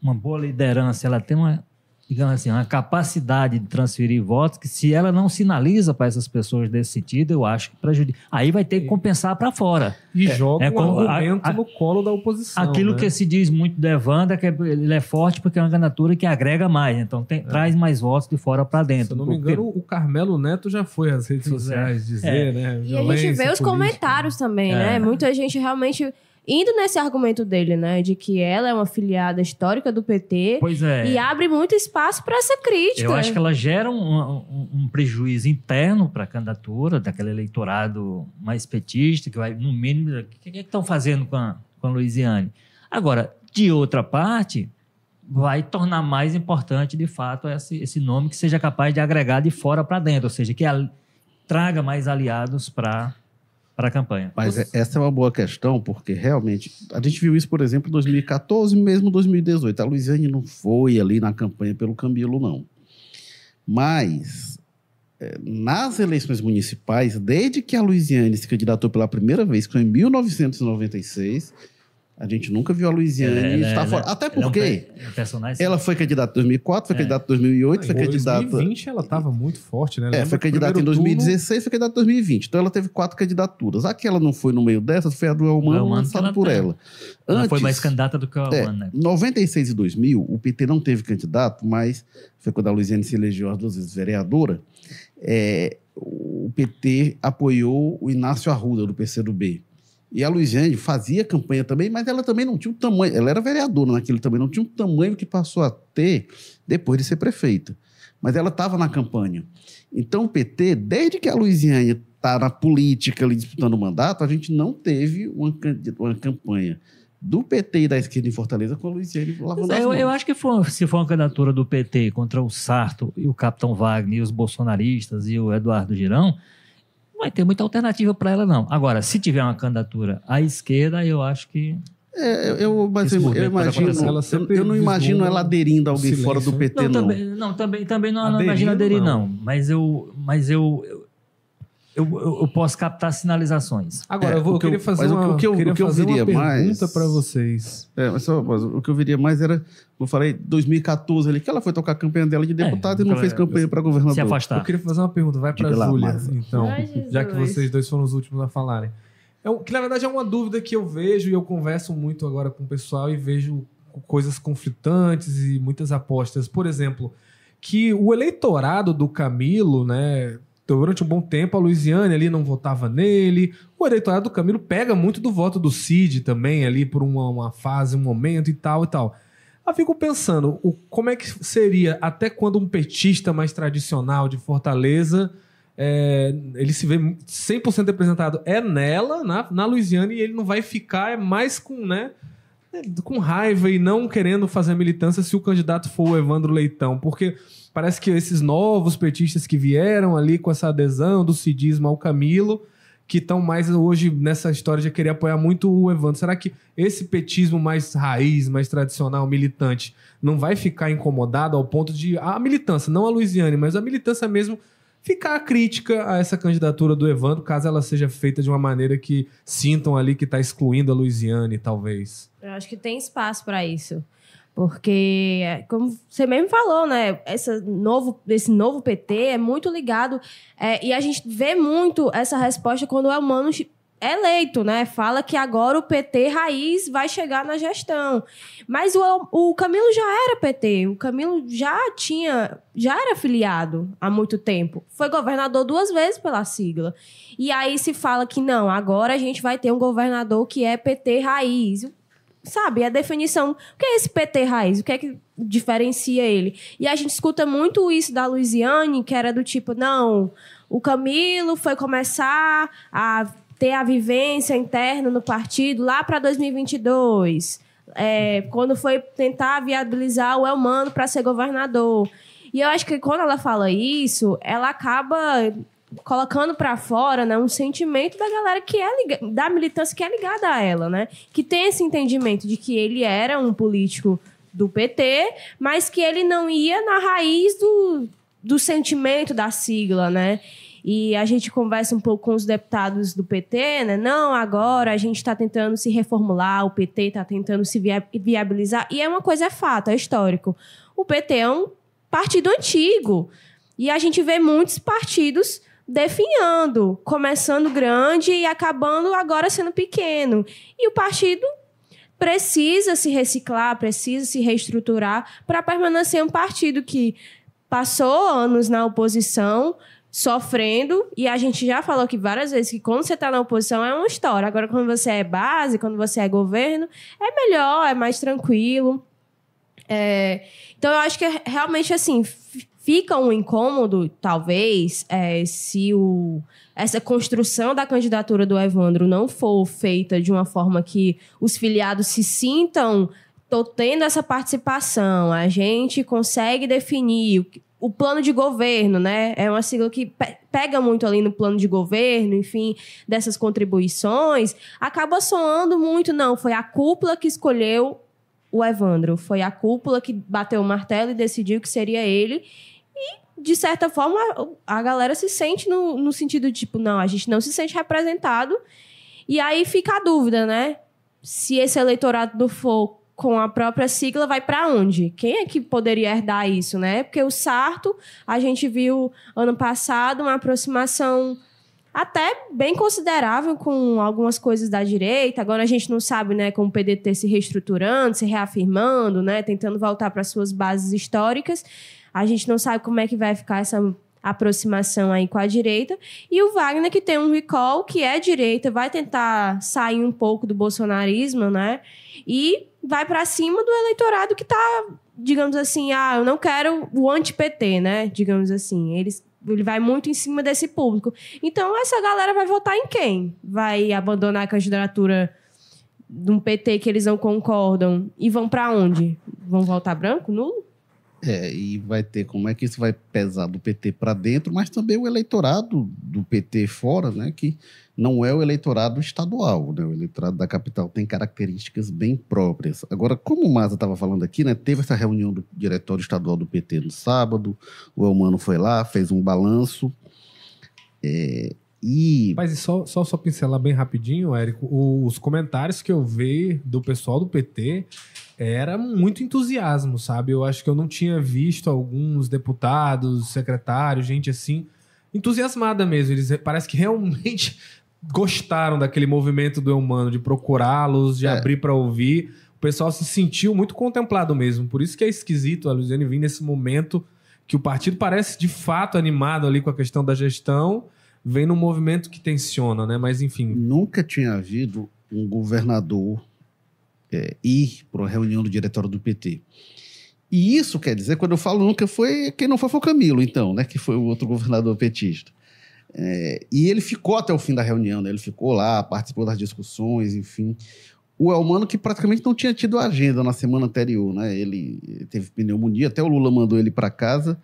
uma boa liderança, ela tem uma digamos assim, uma capacidade de transferir votos que se ela não sinaliza para essas pessoas desse sentido, eu acho que prejudica. Aí vai ter que compensar para fora. E é, joga é, um argumento a, a, no colo da oposição. Aquilo né? que se diz muito do Evandro, que é, ele é forte porque é uma candidatura que agrega mais, então tem, é. traz mais votos de fora para dentro. Se eu não me engano, o Carmelo Neto já foi às redes é. sociais dizer, é. né? E a gente vê os política. comentários também, né? Muita gente realmente indo nesse argumento dele, né, de que ela é uma filiada histórica do PT. Pois é. E abre muito espaço para essa crítica. Eu acho que ela gera um, um, um prejuízo interno para a candidatura daquele eleitorado mais petista, que vai, no mínimo, o que, que estão fazendo com a, com a Luiziane? Agora, de outra parte, vai tornar mais importante, de fato, esse, esse nome que seja capaz de agregar de fora para dentro, ou seja, que a, traga mais aliados para para a campanha. Mas é, essa é uma boa questão, porque realmente a gente viu isso, por exemplo, em 2014, mesmo 2018. A Luiziane não foi ali na campanha pelo Camilo, não. Mas é, nas eleições municipais, desde que a Luiziane se candidatou pela primeira vez, que foi em 1996, a gente nunca viu a Luiziane estar fora. Até porque é um ela foi candidata em 2004, foi é. candidata em 2008, foi candidata... Em 2020 ela estava muito forte, né? É, foi candidata em 2016, turno... foi candidata em 2020. Então ela teve quatro candidaturas. A que ela não foi no meio dessas foi a do Elmano, lançada por ela. Ela Antes, foi mais candidata do que a Elmano, é, né? 96 e 2000, o PT não teve candidato, mas foi quando a Luiziane se elegeu as duas vezes vereadora. É, o PT apoiou o Inácio Arruda, do PCdoB. E a Luiziane fazia campanha também, mas ela também não tinha o tamanho. Ela era vereadora naquele também, não tinha o tamanho que passou a ter depois de ser prefeita. Mas ela estava na campanha. Então o PT, desde que a Luiziane está na política ali disputando o mandato, a gente não teve uma, uma campanha do PT e da esquerda em Fortaleza com a Luiziane lavando é, eu, eu, acho que for, se for uma candidatura do PT contra o Sarto e o Capitão Wagner e os bolsonaristas e o Eduardo Girão, não vai ter muita alternativa para ela, não. Agora, se tiver uma candidatura à esquerda, eu acho que. É, eu, mas eu, eu imagino, eu, eu, não imagino ela aderindo a alguém silêncio. fora do PT, não. Não, também não, também, também não, não imagino aderir, não. não. Mas eu, mas eu, eu, eu, posso captar sinalizações. Agora, é, eu, vou, eu queria fazer uma, o que eu, queria que eu viria mais para vocês. É, mas, só, mas, o que eu viria mais era, eu falei, 2014 ali, que ela foi tocar a campanha dela de deputada é, e não fez campanha para governador. Se afastar. Eu queria fazer uma pergunta, vai para Júlia, então, Ai, já que vocês dois foram os últimos a falarem. É um- que na verdade é uma dúvida que eu vejo e eu converso muito agora com o pessoal e vejo coisas conflitantes e muitas apostas. Por exemplo, que o eleitorado do Camilo, né? Durante um bom tempo, a Luiziane ali não votava nele. O eleitorado do Camilo pega muito do voto do Cid também, ali por uma, uma fase, um momento e tal e tal. Eu fico pensando, o, como é que seria até quando um petista mais tradicional de Fortaleza é, ele se vê 100% representado é nela, na, na Luiziane, e ele não vai ficar é mais com, né, com raiva e não querendo fazer militância se o candidato for o Evandro Leitão, porque parece que esses novos petistas que vieram ali com essa adesão do cidismo ao Camilo, que estão mais hoje nessa história de querer apoiar muito o Evandro. Será que esse petismo mais raiz, mais tradicional, militante, não vai ficar incomodado ao ponto de a militância, não a Luiziane, mas a militância mesmo ficar crítica a essa candidatura do Evandro, caso ela seja feita de uma maneira que sintam ali que está excluindo a Luiziane, talvez. Eu acho que tem espaço para isso. Porque, como você mesmo falou, né? Essa novo, esse novo PT é muito ligado. é, e a gente vê muito essa resposta quando o Elmano é eleito, né? Fala que agora o PT raiz vai chegar na gestão. Mas o, o Camilo já era PT. O Camilo já tinha. Já era filiado há muito tempo. Foi governador duas vezes pela sigla. E aí se fala que não, agora a gente vai ter um governador que é PT raiz sabe, a definição. O que é esse PT raiz? O que é que diferencia ele? E a gente escuta muito isso da Luiziane, que era do tipo, não, o Camilo foi começar a ter a vivência interna no partido lá para 2022. É, quando foi tentar viabilizar o Elmano para ser governador. E eu acho que quando ela fala isso, ela acaba colocando para fora, né, um sentimento da galera que é da militância que é ligada a ela, né, que tem esse entendimento de que ele era um político do PT, mas que ele não ia na raiz do, do sentimento da sigla, né? E a gente conversa um pouco com os deputados do PT, né? Não, agora a gente está tentando se reformular, o PT está tentando se via- viabilizar. E é uma coisa, é fato, é histórico. O PT é um partido antigo. E a gente vê muitos partidos definhando, começando grande e acabando agora sendo pequeno. E o partido precisa se reciclar, precisa se reestruturar para permanecer um partido que passou anos na oposição, sofrendo, e a gente já falou aqui várias vezes que quando você está na oposição é uma história. Agora, quando você é base, quando você é governo, é melhor, é mais tranquilo. É, então, eu acho que é realmente assim. Fica um incômodo, talvez, é, se o, essa construção da candidatura do Evandro não for feita de uma forma que os filiados se sintam tô tendo essa participação, a gente consegue definir o plano de governo, né? É uma sigla que pe- pega muito ali no plano de governo, enfim, dessas contribuições, acaba soando muito, não, foi a cúpula que escolheu o Evandro, foi a cúpula que bateu o martelo e decidiu que seria ele. De certa forma, a galera se sente no, no sentido de, tipo, não, a gente não se sente representado. E aí fica a dúvida, né? Se esse eleitorado não for com a própria sigla, vai para onde? Quem é que poderia herdar isso, né? Porque o Sarto, a gente viu ano passado uma aproximação até bem considerável com algumas coisas da direita. Agora a gente não sabe, né, como o PDT se reestruturando, se reafirmando, né, tentando voltar para suas bases históricas. A gente não sabe como é que vai ficar essa aproximação aí com a direita. E o Wagner, que tem um recall, que é direita, vai tentar sair um pouco do bolsonarismo, né? E vai para cima do eleitorado que tá, digamos assim, ah, eu não quero o anti-PT, né? Digamos assim. Eles ele vai muito em cima desse público. Então, essa galera vai votar em quem? Vai abandonar a candidatura de um PT que eles não concordam e vão para onde? Vão votar branco, nulo? É, e vai ter como é que isso vai pesar do PT para dentro, mas também o eleitorado do PT fora, né, que não é o eleitorado estadual, né, o eleitorado da capital tem características bem próprias. Agora, como o Maza estava falando aqui, né, teve essa reunião do diretório estadual do PT no sábado, o Elmano foi lá, fez um balanço, é, e Mas e só, só, só pincelar bem rapidinho, Érico, os comentários que eu vi do pessoal do PT era muito entusiasmo, sabe? Eu acho que eu não tinha visto alguns deputados, secretários, gente assim, entusiasmada mesmo. Eles parece que realmente gostaram daquele movimento do Eumano, de procurá-los, de É. abrir para ouvir. O pessoal se sentiu muito contemplado mesmo. Por isso que é esquisito a Luiziane vir nesse momento que o partido parece de fato animado ali com a questão da gestão, vem num movimento que tensiona, né? Mas enfim, Nunca tinha havido um governador é, ir para uma reunião do diretório do PT. E isso quer dizer, quando eu falo nunca foi, quem não foi foi o Camilo, então, né? Que foi o outro governador petista. É, e ele ficou até o fim da reunião, né? Ele ficou lá, participou das discussões, enfim. O Elmano, que praticamente não tinha tido agenda na semana anterior, né? Ele teve pneumonia, até o Lula mandou ele para casa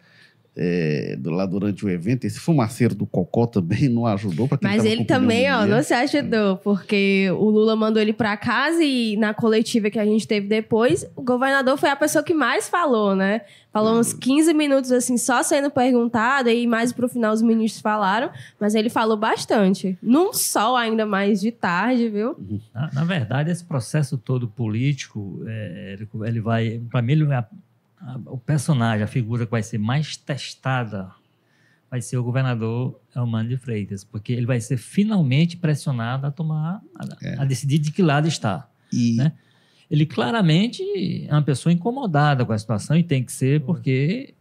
é, lá durante o evento. Esse fumaceiro do Cocó também não ajudou para quem Mas ele também, ó, não se ajudou, porque o Lula mandou ele pra casa e na coletiva que a gente teve depois, o governador foi a pessoa que mais falou, né? Falou uns 15 minutos assim, só sendo perguntado, e mais pro final os ministros falaram, mas ele falou bastante. Num sol ainda mais de tarde, viu? Na, na verdade, esse processo todo político, é, ele- ele vai. Para mim, ele- a- o personagem, a figura que vai ser mais testada vai ser o governador Elmano de Freitas, porque ele vai ser finalmente pressionado a tomar, a, a decidir de que lado está. E, né? Ele claramente é uma pessoa incomodada com a situação e tem que ser, porque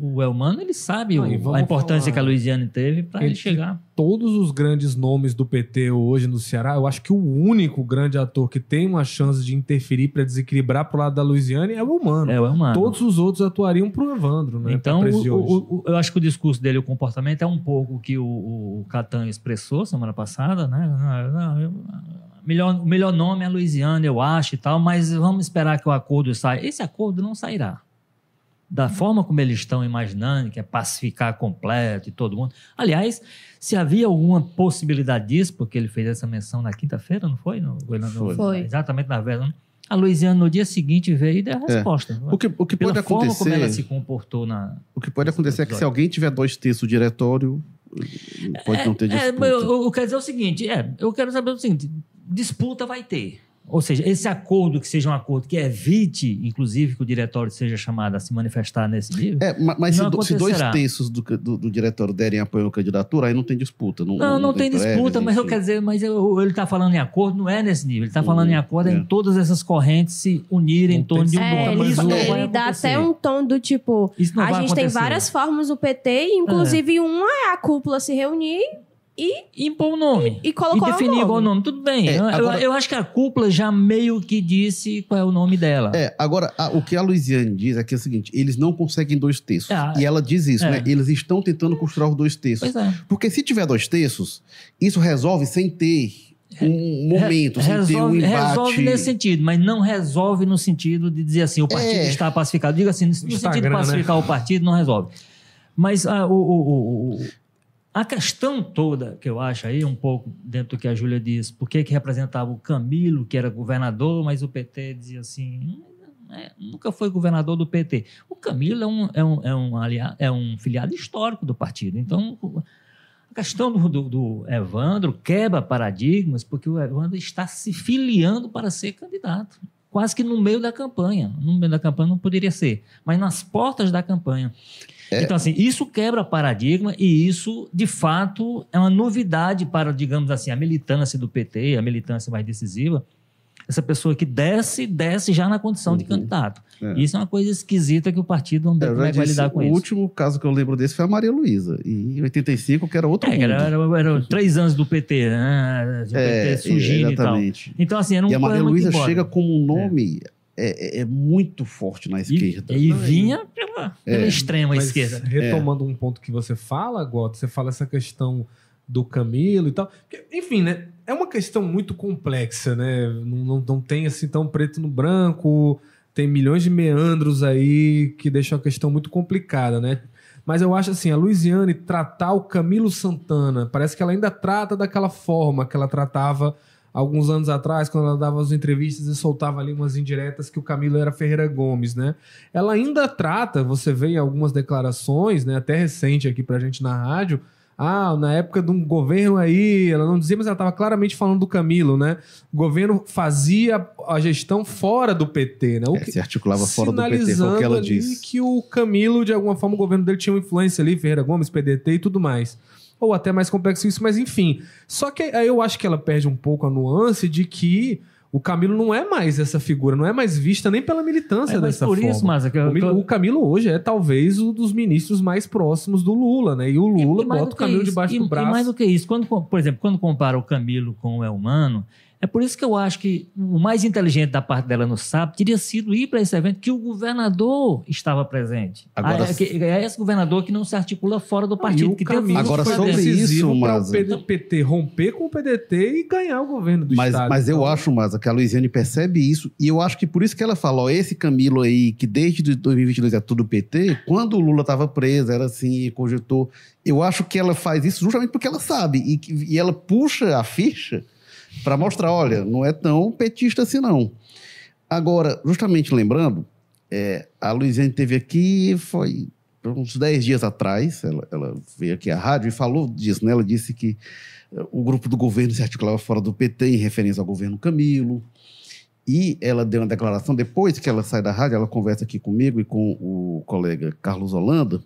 o Elmano ele sabe Ah, o- a importância falar- que a Luiziane teve para ele chegar. todos os grandes nomes do PT hoje no Ceará, eu acho que o único grande ator que tem uma chance de interferir para desequilibrar pro lado da Luiziane é o Humano. É o Elmano. Todos os outros atuariam pro Evandro, né? Então, o- o- eu acho que o discurso dele, o comportamento, é um pouco o que o, o Catan expressou semana passada, né? Não, não, eu- melhor, o melhor nome é Luiziana, eu acho e tal, mas vamos esperar que o acordo saia. Esse acordo não sairá. Da forma como eles estão imaginando, que é pacificar completo e todo mundo. Aliás, se havia alguma possibilidade disso, porque ele fez essa menção na quinta-feira, não foi? No, no- no- Foi. Exatamente na véspera. A Luiziana, no dia seguinte, veio e deu a resposta. o que, o que Pela pode forma como ela se acontecer, comportou na, o que pode acontecer é que se alguém tiver dois terços do diretório, pode não ter É, disputa. eu, eu- eu quero dizer o seguinte, é, eu quero saber o seguinte, disputa vai ter. Ou seja, esse acordo que seja um acordo que evite, inclusive, que o diretório seja chamado a se manifestar nesse nível. É, ma- mas se, Não do- se dois terços do, do- do diretório derem apoio à candidatura, aí não tem disputa. Não, Não, não, tem prévias, disputa, mas eu quero dizer, mas eu- ele está falando em acordo, não é nesse nível. Ele está falando em acordo é. em todas essas correntes se unirem Não em torno tem de um É, nome. ele, Isso o- não vai ele dá acontecer. até um tom do tipo. Não a gente tem acontecer. É. várias formas no PT, inclusive uma é a cúpula se reunir E impor o nome. e colocar e definir o nome. qual o nome. Tudo bem. É, eu, agora- eu acho que a cúpula já meio que disse qual é o nome dela. É, agora, a- o que a Luiziane diz é que é o seguinte: eles não conseguem dois terços. Ah, e ela diz isso, é. né? Eles estão tentando costurar os dois terços. Pois é. Porque se tiver dois terços, isso resolve sem ter um momento, sem ter um embate. resolve nesse sentido, mas não resolve no sentido de dizer assim, o partido É. está pacificado. Diga assim, no sentido de Instagram, né? pacificar o partido, não resolve. Mas ah, o, o- o- o- a questão toda que eu acho aí, um pouco dentro do que a Júlia disse, por que representava o Camilo, que era governador, mas o PT dizia assim, "Hum, é, nunca foi governador do PT. O Camilo é um, é um, é um, alia- é um filiado histórico do partido. Então, a questão do, do- do Evandro quebra paradigmas, porque o Evandro está se filiando para ser candidato. Quase que no meio da campanha. No meio da campanha não poderia ser, mas nas portas da campanha. Então, assim, isso quebra paradigma e isso, de fato, é uma novidade para, digamos assim, a militância do PT, a militância mais decisiva. Essa pessoa que desce, desce já na condição de Uhum. candidato. É. Isso é uma coisa esquisita que o partido não É, já é lidar com o isso. último caso que eu lembro desse foi a Maria Luísa, em 85, que era outro É, mundo. era, era, era três anos do PT, né? O É, PT surgindo e tal. Então, assim, era um E a Maria Luísa chega como um nome é, é- é muito forte na E, esquerda. e Não, vinha pela, pela É. extrema esquerda. Retomando um ponto que você fala, Gota, você fala essa questão do Camilo e tal. Enfim, né? É uma questão muito complexa, né? Não, não, não tem assim tão preto no branco, tem milhões de meandros aí que deixam a questão muito complicada, né? Mas eu acho assim, a Luiziane tratar o Camilo Santana, parece que ela ainda trata daquela forma que ela tratava alguns anos atrás, quando ela dava as entrevistas e soltava ali umas indiretas que o Camilo era Ferreira Gomes, né? Ela ainda trata, você vê em algumas declarações, né, até recente aqui pra gente na rádio, ah, na época de um governo aí, ela não dizia, mas ela estava claramente falando do Camilo, né? O governo fazia a gestão fora do PT, né? O É, que- se articulava fora do PT, foi o que ela disse. que o Camilo, de alguma forma, o governo dele tinha uma influência ali, Ferreira Gomes, PDT e tudo mais. Ou até mais complexo isso, mas enfim. Só que aí eu acho que ela perde um pouco a nuance de que o Camilo não é mais essa figura, não é mais vista nem pela militância É, mas dessa por forma. isso, mas eu- o, Mi- eu- o Camilo hoje é talvez um dos ministros mais próximos do Lula, né? E o Lula E mais bota do o que Camilo isso, debaixo e, do braço. E mais do que isso, quando, por exemplo, quando compara o Camilo com o Elmano, é por isso que eu acho que o mais inteligente da parte dela no SAP teria sido ir para esse evento que o governador estava presente. Agora- Ah, é, que- é esse governador que não se articula fora do partido. o que tem Camilo Agora, sobre isso, para o PT romper com o PDT e ganhar o governo do Mas, estado. mas eu Então, acho, Maza, que a Luiziane percebe isso, e eu acho que por isso que ela fala, ó, esse Camilo aí, que desde 2022 é tudo PT, quando o Lula estava preso, era assim, cogitou. Eu acho que ela faz isso justamente porque ela sabe, e, e ela puxa a ficha para mostrar, olha, não é tão petista assim não. Agora, justamente lembrando, é, a Luiziane teve aqui, foi uns 10 dias atrás, ela, ela veio aqui à rádio e falou disso, né? Ela disse que eh, o grupo do governo se articulava fora do PT em referência ao governo Camilo. E ela deu uma declaração, depois que ela sai da rádio, ela conversa aqui comigo e com o colega Carlos Holanda,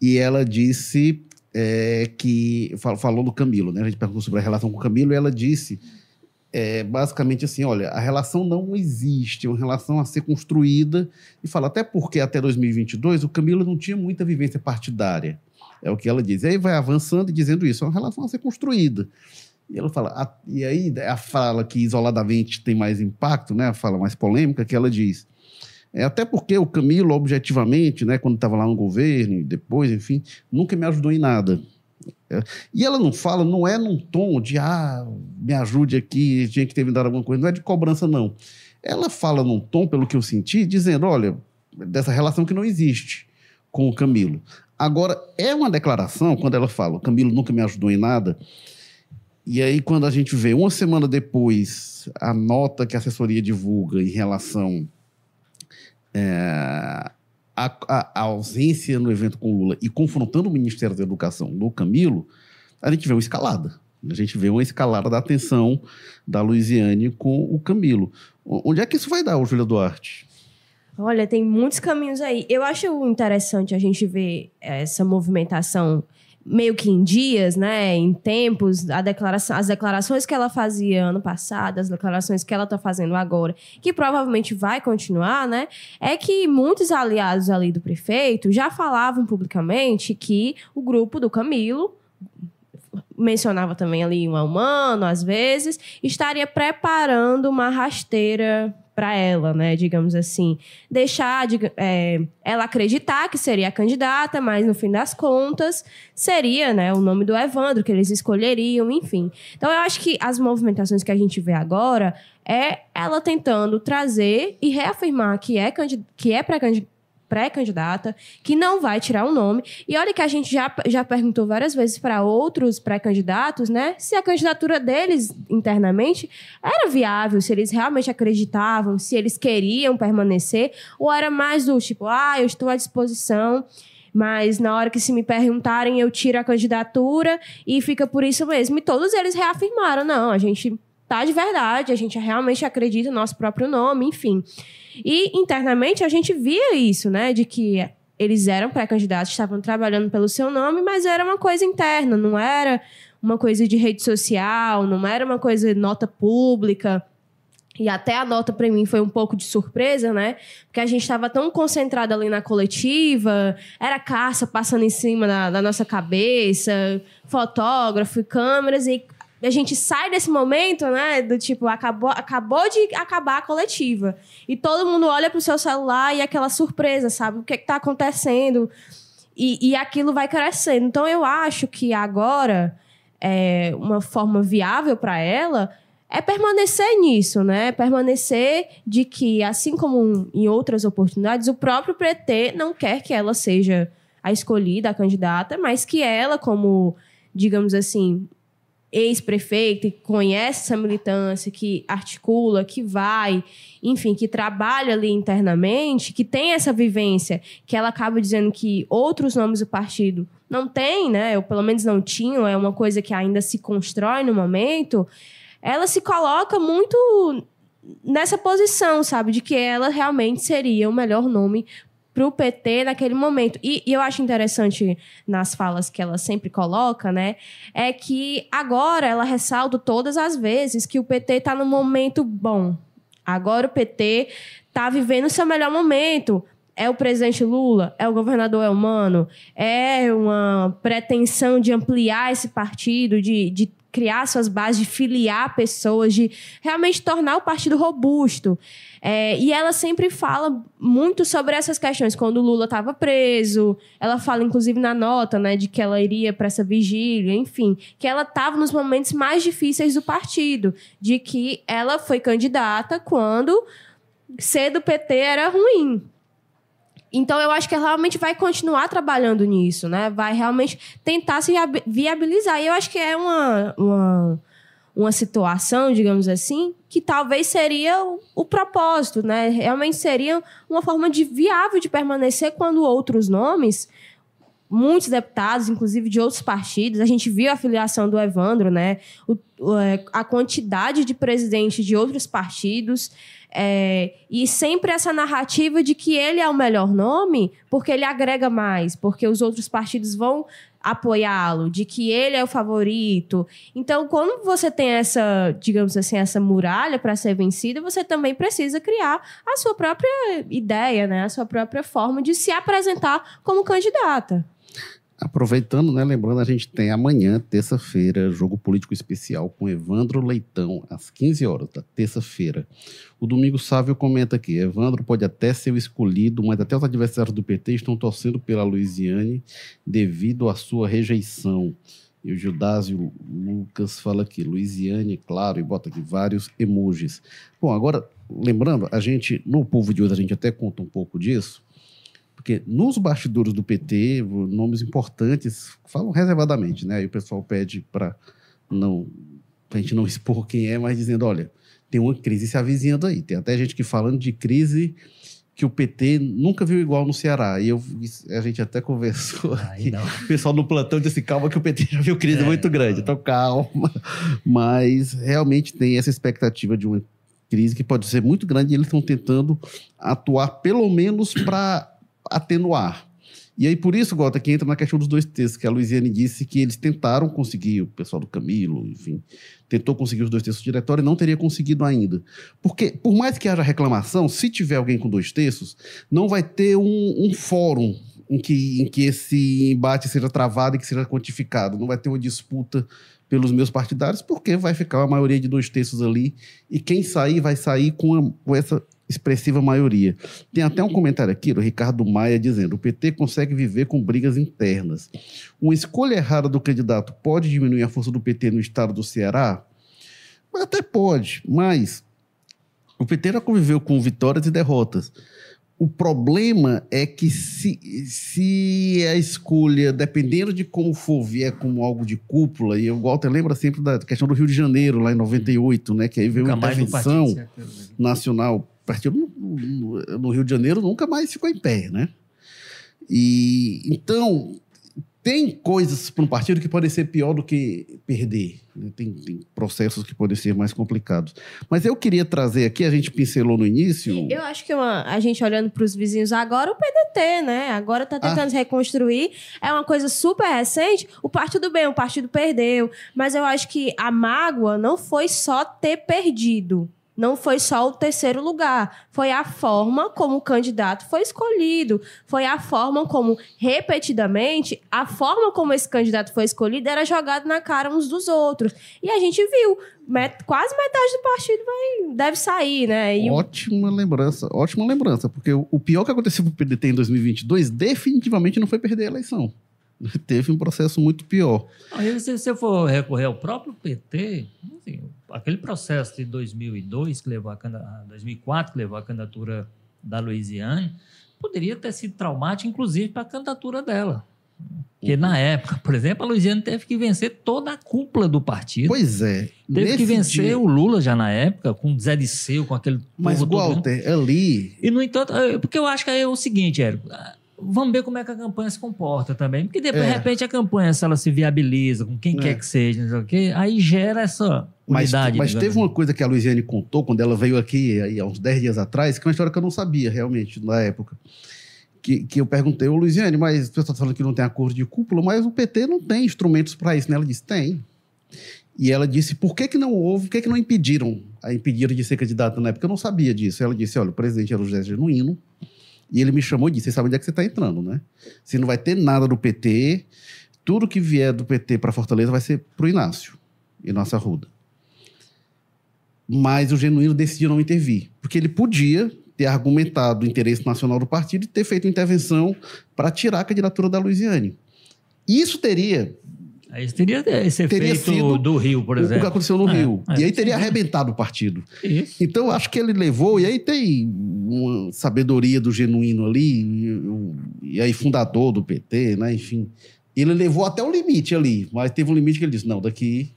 e ela disse eh, que, fal- falou do Camilo, né? A gente perguntou sobre a relação com o Camilo, e ela disse é, basicamente assim, olha, a relação não existe, é uma relação a ser construída, e fala até porque até 2022 o Camilo não tinha muita vivência partidária, é o que ela diz. E aí vai avançando e dizendo isso, é uma relação a ser construída. E ela fala, a- e aí a fala que isoladamente tem mais impacto, né, a fala mais polêmica, que ela diz, é até porque o Camilo, objetivamente, né, quando estava lá no governo e depois, enfim, nunca me ajudou em nada. É, E ela não fala, não é num tom de, ah, me ajude aqui, tinha que ter me dado alguma coisa, não é de cobrança, não. Ela fala num tom, pelo que eu senti, dizendo, olha, dessa relação que não existe com o Camilo. Agora, é uma declaração, quando ela fala, o Camilo nunca me ajudou em nada, e aí quando a gente vê, uma semana depois, a nota que a assessoria divulga em relação é, à, à- à ausência no evento com Lula e confrontando o Ministério da Educação do Camilo, a gente vê uma escalada. A gente vê uma escalada da atenção da Luiziane com o Camilo. Onde é que isso vai dar, Júlia Duarte? Olha, tem muitos caminhos aí. Eu acho interessante a gente ver essa movimentação meio que em dias, né, em tempos, declaração, as declarações que ela fazia ano passado, as declarações que ela está fazendo agora, que provavelmente vai continuar, né, é que muitos aliados ali do prefeito já falavam publicamente que o grupo do Camilo mencionava também ali um humano, às vezes, estaria preparando uma rasteira para ela, né? Digamos assim, deixar diga- é, ela acreditar que seria a candidata, mas no fim das contas seria, né, o nome do Evandro que eles escolheriam, enfim. Então eu acho que as movimentações que a gente vê agora é ela tentando trazer e reafirmar que é que é pré-candidata, que não vai tirar o nome. E olha que a gente já, já perguntou várias vezes para outros pré-candidatos, né? Se a candidatura deles internamente era viável, se eles realmente acreditavam, se eles queriam permanecer, ou era mais do tipo, ah, eu estou à disposição. Mas na hora que se me perguntarem, eu tiro a candidatura e fica por isso mesmo. E todos eles reafirmaram: não, a gente tá de verdade, a gente realmente acredita no nosso próprio nome, enfim. E internamente a gente via isso, né? De que eles eram pré-candidatos, estavam trabalhando pelo seu nome, mas era uma coisa interna, não era uma coisa de rede social, não era uma coisa de nota pública. E até a nota para mim foi um pouco de surpresa, né? Porque a gente estava tão concentrado ali na coletiva, era caça passando em cima da, da nossa cabeça, fotógrafo, câmeras, e a gente sai desse momento, né? Do tipo, acabou, acabou de acabar a coletiva. E todo mundo olha pro seu celular e aquela surpresa, sabe? O que, é que tá acontecendo? E, e aquilo vai crescendo. Então eu acho que agora é, uma forma viável para ela é permanecer nisso, né? Permanecer de que, assim como em outras oportunidades, o próprio PT não quer que ela seja a escolhida, a candidata, mas que ela, como, digamos assim, ex-prefeita, que conhece essa militância, que articula, que vai, enfim, que trabalha ali internamente, que tem essa vivência, que ela acaba dizendo que outros nomes do partido não têm, né? Ou pelo menos não tinham, é uma coisa que ainda se constrói no momento. Ela se coloca muito nessa posição, sabe, de que ela realmente seria o melhor nome para o PT naquele momento. E, e, eu acho interessante nas falas que ela sempre coloca, né? É que agora ela ressalta todas as vezes que o PT está no momento bom. Agora o PT está vivendo seu melhor momento. É o presidente Lula? É o governador Elmano? É uma pretensão de ampliar esse partido, de, de criar suas bases, de filiar pessoas, de realmente tornar o partido robusto. É, e ela sempre fala muito sobre essas questões. Quando o Lula estava preso, ela fala, inclusive, na nota, né, de que ela iria para essa vigília, enfim, que ela estava nos momentos mais difíceis do partido, de que ela foi candidata quando ser do PT era ruim. Então, eu acho que ela realmente vai continuar trabalhando nisso, né? Vai realmente tentar se viabilizar. E eu acho que é uma, uma, uma situação, digamos assim, que talvez seria o, o, propósito, né? Realmente seria uma forma de viável de permanecer quando outros nomes, muitos deputados, inclusive de outros partidos, a gente viu a filiação do Evandro, né? O, é, a quantidade de presidentes de outros partidos. É, e sempre essa narrativa de que ele é o melhor nome porque ele agrega mais, porque os outros partidos vão apoiá-lo, de que ele é o favorito. Então, quando você tem essa, digamos assim, essa muralha para ser vencida, você também precisa criar a sua própria ideia, né? A sua própria forma de se apresentar como candidata. Aproveitando, né, lembrando, a gente tem amanhã, terça-feira, jogo político especial com Evandro Leitão, às 15 horas da terça-feira. O Domingo Sávio comenta aqui: Evandro pode até ser o escolhido, mas até os adversários do PT estão torcendo pela Luiziane devido à sua rejeição. E o Gildásio Lucas fala aqui, Luiziane, claro, e bota aqui vários emojis. Bom, agora, lembrando, a gente, no povo de hoje, a gente até conta um pouco disso. Porque nos bastidores do PT, nomes importantes falam reservadamente, né? Aí o pessoal pede para não a gente não expor quem é, mas dizendo, olha, tem uma crise se avizinhando aí. Tem até gente que falando de crise que o PT nunca viu igual no Ceará. E eu, a gente até conversou. Aqui, o pessoal no plantão disse: calma, que o PT já viu crise é, muito grande. Então, calma. Mas realmente tem essa expectativa de uma crise que pode ser muito grande e eles estão tentando atuar, pelo menos, para atenuar. E aí, por isso, Gota, que entra na questão dos dois textos, que a Luiziane disse que eles tentaram conseguir, o pessoal do Camilo, enfim, tentou conseguir os dois textos do diretório e não teria conseguido ainda. Porque, por mais que haja reclamação, se tiver alguém com dois textos, não vai ter um, um fórum em que, em que esse embate seja travado e que seja quantificado. Não vai ter uma disputa pelos meus partidários, porque vai ficar a maioria de dois terços ali e quem sair vai sair com, a, com essa expressiva maioria. Tem até um comentário aqui do Ricardo Maia dizendo: o PT consegue viver com brigas internas. Uma escolha errada do candidato pode diminuir a força do PT no estado do Ceará? Até pode, mas o PT já conviveu com vitórias e derrotas. O problema é que se, se a escolha, dependendo de como for, vier como algo de cúpula, e o Walter lembra sempre da questão do Rio de Janeiro, lá em 98, né? Que aí veio uma intervenção nacional partido no, no, Rio de Janeiro nunca mais ficou em pé, né? E então tem coisas para um partido que podem ser pior do que perder. Né? Tem, tem, processos que podem ser mais complicados. Mas eu queria trazer aqui, a gente pincelou no início. Eu acho que uma, a gente olhando para os vizinhos agora, o PDT, né? Agora está tentando ah. reconstruir. É uma coisa super recente. O partido bem, o partido perdeu. Mas eu acho que a mágoa não foi só ter perdido não foi só o terceiro lugar, foi a forma como o candidato foi escolhido, foi a forma como, repetidamente, a forma como esse candidato foi escolhido era jogado na cara uns dos outros. E a gente viu, met quase metade do partido vai, deve sair, né? E ótima o... lembrança, ótima lembrança, porque o pior que aconteceu para o PDT em 2022 definitivamente não foi perder a eleição. Teve um processo muito pior. Aí, se você for recorrer ao próprio PT, assim, aquele processo de 2002 que levou a 2004 que levou a candidatura da Louisiane poderia ter sido traumático, inclusive para a candidatura dela. Porque na época, por exemplo, a Louisiana teve que vencer toda a cúpula do partido. Pois é. Teve que vencer dia... o Lula já na época, com Zé Disseu, com aquele. Mas, Walter, todo... ali. E, no entanto, porque eu acho que é o seguinte, Érico vamos ver como é que a campanha se comporta também. Porque de, é. repente a campanha, se ela se viabiliza com quem é. quer que seja, não sei o quê, aí gera essa unidade. Mas, mas teve uma coisa que a Luiziane contou quando ela veio aqui aí, há uns 10 dias atrás, que é uma história que eu não sabia realmente na época. que, que eu perguntei, ô Luiziane, mas o pessoal está falando que não tem acordo de cúpula, mas o PT não tem instrumentos para isso, né? Ela disse, tem. E ela disse, por que, que não houve, por que, que não impediram, a impediram de ser candidata na época? Eu não sabia disso. Ela disse, olha, o presidente era o José Genuíno, e ele me chamou e disse, você sabe onde é que você está entrando, né? Se não vai ter nada do PT, tudo que vier do PT para Fortaleza vai ser para o Inácio e nossa Ruda. Mas o Genuíno decidiu não intervir, porque ele podia ter argumentado o interesse nacional do partido e ter feito intervenção para tirar a candidatura da Luiziane. Isso teria Aí teria esse Teria sido do Rio, por o que exemplo. aconteceu no É, Rio. é, e aí teria sim. arrebentado o partido. Isso. Então, acho que ele levou, e aí tem uma sabedoria do genuíno ali, e, e aí fundador do PT, né? Enfim. Ele levou até o limite ali, mas teve um limite que ele disse: não, daqui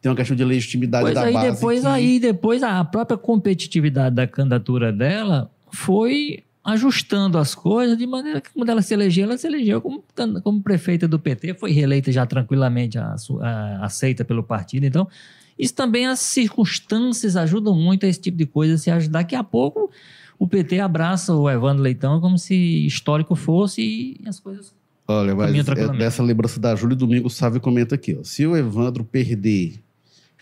tem uma questão de legitimidade Pois da aí base. depois, que- aí depois a própria competitividade da candidatura dela foi ajustando as coisas de maneira que quando ela se elegeu, ela se elegeu como, como prefeita do PT, foi reeleita já tranquilamente, a a- aceita pelo partido. Então, isso também as circunstâncias ajudam muito a esse tipo de coisa se ajudar. Daqui a pouco o PT abraça o Evandro Leitão como se histórico fosse e as coisas Olha, mas é dessa lembrança da Júlia, Domingo Sávio comenta aqui: ó, se o Evandro perder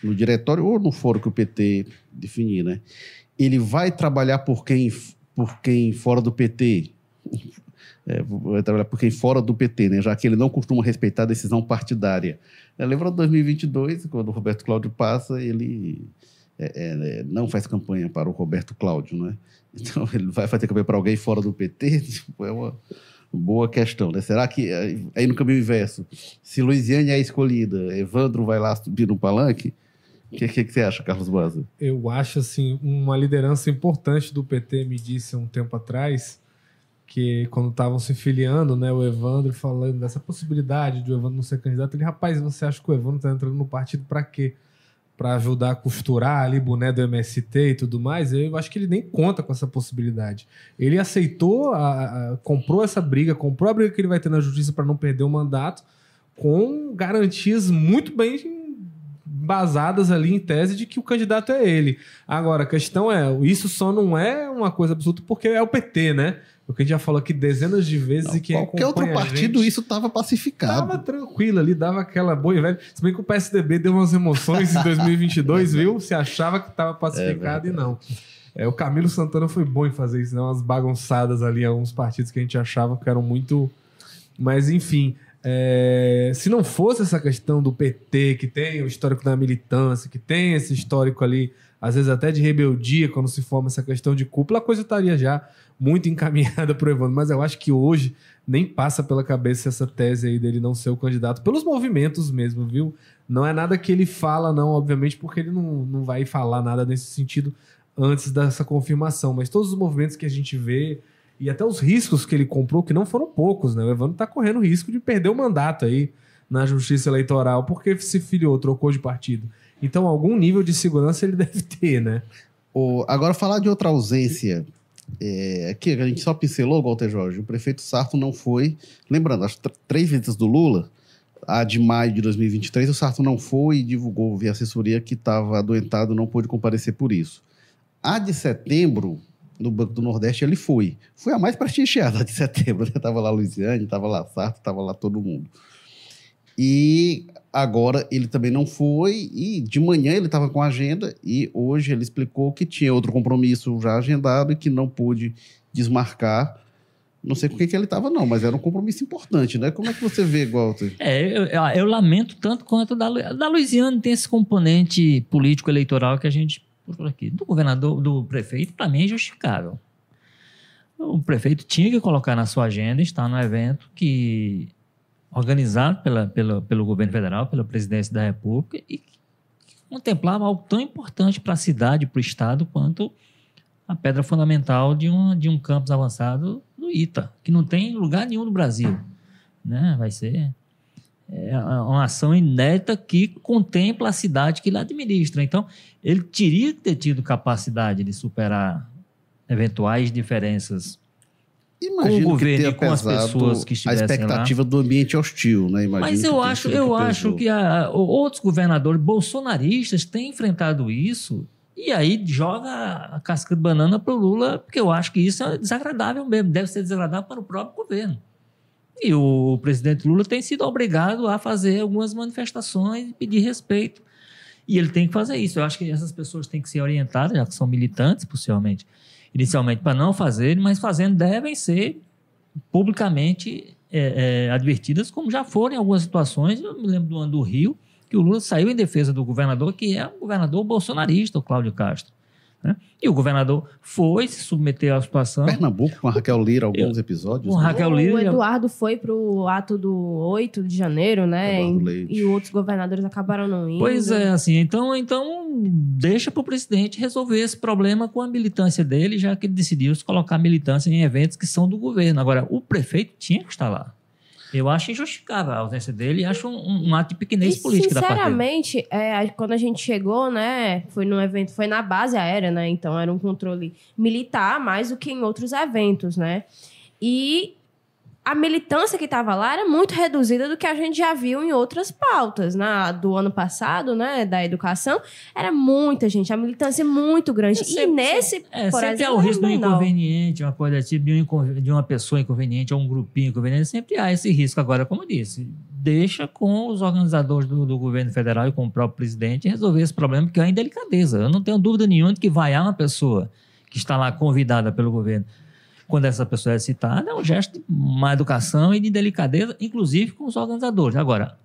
no diretório ou no fórum que o PT definir, né? Ele vai trabalhar por quem, por quem fora do PT? É, vai trabalhar por quem fora do PT, né? Já que ele não costuma respeitar a decisão partidária. É, lembra de 2022, quando o Roberto Cláudio passa, ele é, é, não faz campanha para o Roberto Cláudio, né? Então ele vai fazer campanha para alguém fora do PT? Tipo, é uma boa questão, né? Será que aí no caminho inverso, se Luiziane é escolhida, Evandro vai lá subir no palanque? O que, que, que você acha, Carlos Baza? Eu acho assim, uma liderança importante do PT me disse há um tempo atrás que quando estavam se filiando, né, o Evandro falando dessa possibilidade de o Evandro não ser candidato, ele, rapaz, você acha que o Evandro tá entrando no partido para quê? Para ajudar a costurar ali boné do MST e tudo mais? Eu acho que ele nem conta com essa possibilidade. Ele aceitou, a- a- comprou essa briga, comprou a briga que ele vai ter na justiça para não perder o mandato, com garantias muito bem basadas ali em tese de que o candidato é ele. Agora, a questão é, isso só não é uma coisa absoluta porque é o PT, né? O que a gente já falou aqui dezenas de vezes e quem Qualquer outro partido, gente isso estava pacificado. Tava tranquilo ali, dava aquela boa e velha. Se bem que o PSDB deu umas emoções em 2022, viu? Se achava que tava pacificado e não. É, o Camilo Santana foi bom em fazer isso, né? Umas bagunçadas ali, alguns partidos que a gente achava que eram muito. Mas, enfim. É, se não fosse essa questão do PT, que tem o histórico da militância, que tem esse histórico ali, às vezes até de rebeldia, quando se forma essa questão de cúpula, a coisa estaria já muito encaminhada para o Evandro. Mas eu acho que hoje nem passa pela cabeça essa tese aí dele não ser o candidato, pelos movimentos mesmo, viu? Não é nada que ele fala, não, obviamente, porque ele não, não vai falar nada nesse sentido antes dessa confirmação. Mas todos os movimentos que a gente vê e até os riscos que ele comprou, que não foram poucos, né? O Evandro tá correndo risco de perder o mandato aí na justiça eleitoral, porque se filiou, trocou de partido. Então, algum nível de segurança ele deve ter, né? O- agora, falar de outra ausência, é, a gente só pincelou, Walter Jorge, o prefeito Sarto não foi. Lembrando, as tr- três visitas do Lula, a de maio de 2023, o Sarto não foi e divulgou via assessoria que estava adoentado, não pôde comparecer por isso. A de setembro, no Banco do Nordeste, ele foi. Foi a mais prestigiada a de setembro. Né? Tava lá Luiziane, tava lá Sarto, tava lá todo mundo. E agora ele também não foi, e de manhã ele estava com agenda, e hoje ele explicou que tinha outro compromisso já agendado e que não pôde desmarcar. Não sei com quem que ele estava, não, mas era um compromisso importante, né? Como é que você vê, Walter? É, eu, eu- eu lamento tanto quanto da, da Luiziana tem esse componente político-eleitoral que a gente aqui. Do governador, do prefeito, para mim é justificável. O prefeito tinha que colocar na sua agenda estar no evento que organizado pela, pela, pelo governo federal, pela presidência da República e contemplava algo tão importante para a cidade, para o estado, quanto a pedra fundamental de um, de um campus avançado do ITA, que não tem lugar nenhum no Brasil. Né? Vai ser é uma ação inédita que contempla a cidade que ele administra. Então, ele teria que ter tido capacidade de superar eventuais diferenças. Imagino Com o governo e com as pessoas que a estivessem lá. expectativa do ambiente hostil, né? Imagino Mas eu acho, eu que acho que a- outros governadores bolsonaristas têm enfrentado isso E aí joga a casca de banana para o Lula, porque eu acho que isso é desagradável mesmo, deve ser desagradável para o próprio governo. E o presidente Lula tem sido obrigado a fazer algumas manifestações e pedir respeito. E ele tem que fazer isso. Eu acho que essas pessoas têm que ser orientadas, já que são militantes, possivelmente, inicialmente, para não fazerem, mas fazendo devem ser publicamente é, é, advertidas, como já foram em algumas situações. Eu me lembro do ano do Rio, que o Lula saiu em defesa do governador, que é um governador bolsonarista, o Cláudio Castro. Né? E o governador foi se submeter à situação. Pernambuco, com a Raquel Lira, alguns Eu, episódios. Com né? Raquel Lira. O Eduardo foi pro ato do 8 de janeiro, né? Eduardo E, Leite. e outros governadores acabaram não indo. Pois é, assim, então, então deixa para o presidente resolver esse problema com a militância dele, já que ele decidiu se colocar militância em eventos que são do governo. Agora, o prefeito tinha que estar lá. Eu acho injustificável a ausência dele e acho um, um ato de pequenez E, política da sinceramente, é, quando a gente chegou, né, foi num evento, foi na base aérea, né, então era um controle militar mais do que em outros eventos, né, e a militância que estava lá era muito reduzida do que a gente já viu em outras pautas, na do ano passado, né, da educação, era muita gente, a militância é muito grande, É e sempre- nesse, É, por sempre há exemplo, o risco do inconveniente, uma coisa tipo de, um de uma pessoa inconveniente ou um grupinho inconveniente, sempre há esse risco. Agora, como eu disse, deixa com os organizadores do, do governo federal e com o próprio presidente resolver esse problema, porque é uma indelicadeza. Eu não tenho dúvida nenhuma de que vaiar uma pessoa que está lá convidada pelo governo, quando essa pessoa é citada, é um gesto de má educação e de delicadeza, inclusive com os organizadores. Agora,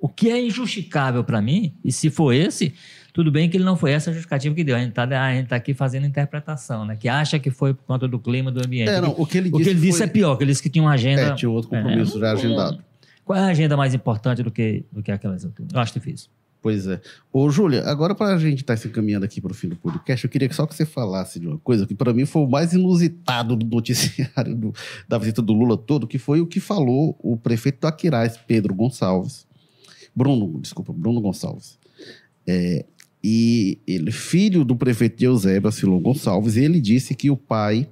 o que é injustificável para mim, e se for esse, tudo bem que ele não foi essa a justificativa que deu. A gente está aqui fazendo interpretação, né? Que acha que foi por conta do clima do ambiente. É, não, o que ele o que disse, ele disse foi... é pior, que ele disse que tinha uma agenda. É, tinha outro compromisso É, já agendado. Qual é a agenda mais importante do que, do que aquelas outras? Eu acho difícil. Pois é. Ô, Júlia, agora para a gente estar se encaminhando aqui para o fim do podcast, eu queria que só que você falasse de uma coisa que para mim foi o mais inusitado do noticiário do- da visita do Lula todo, que foi o que falou o prefeito do Aquiraz, Pedro Gonçalves. Bruno, desculpa, Bruno Gonçalves. É, e ele, filho do prefeito de Eusébio, Acilon Gonçalves, ele disse que o pai,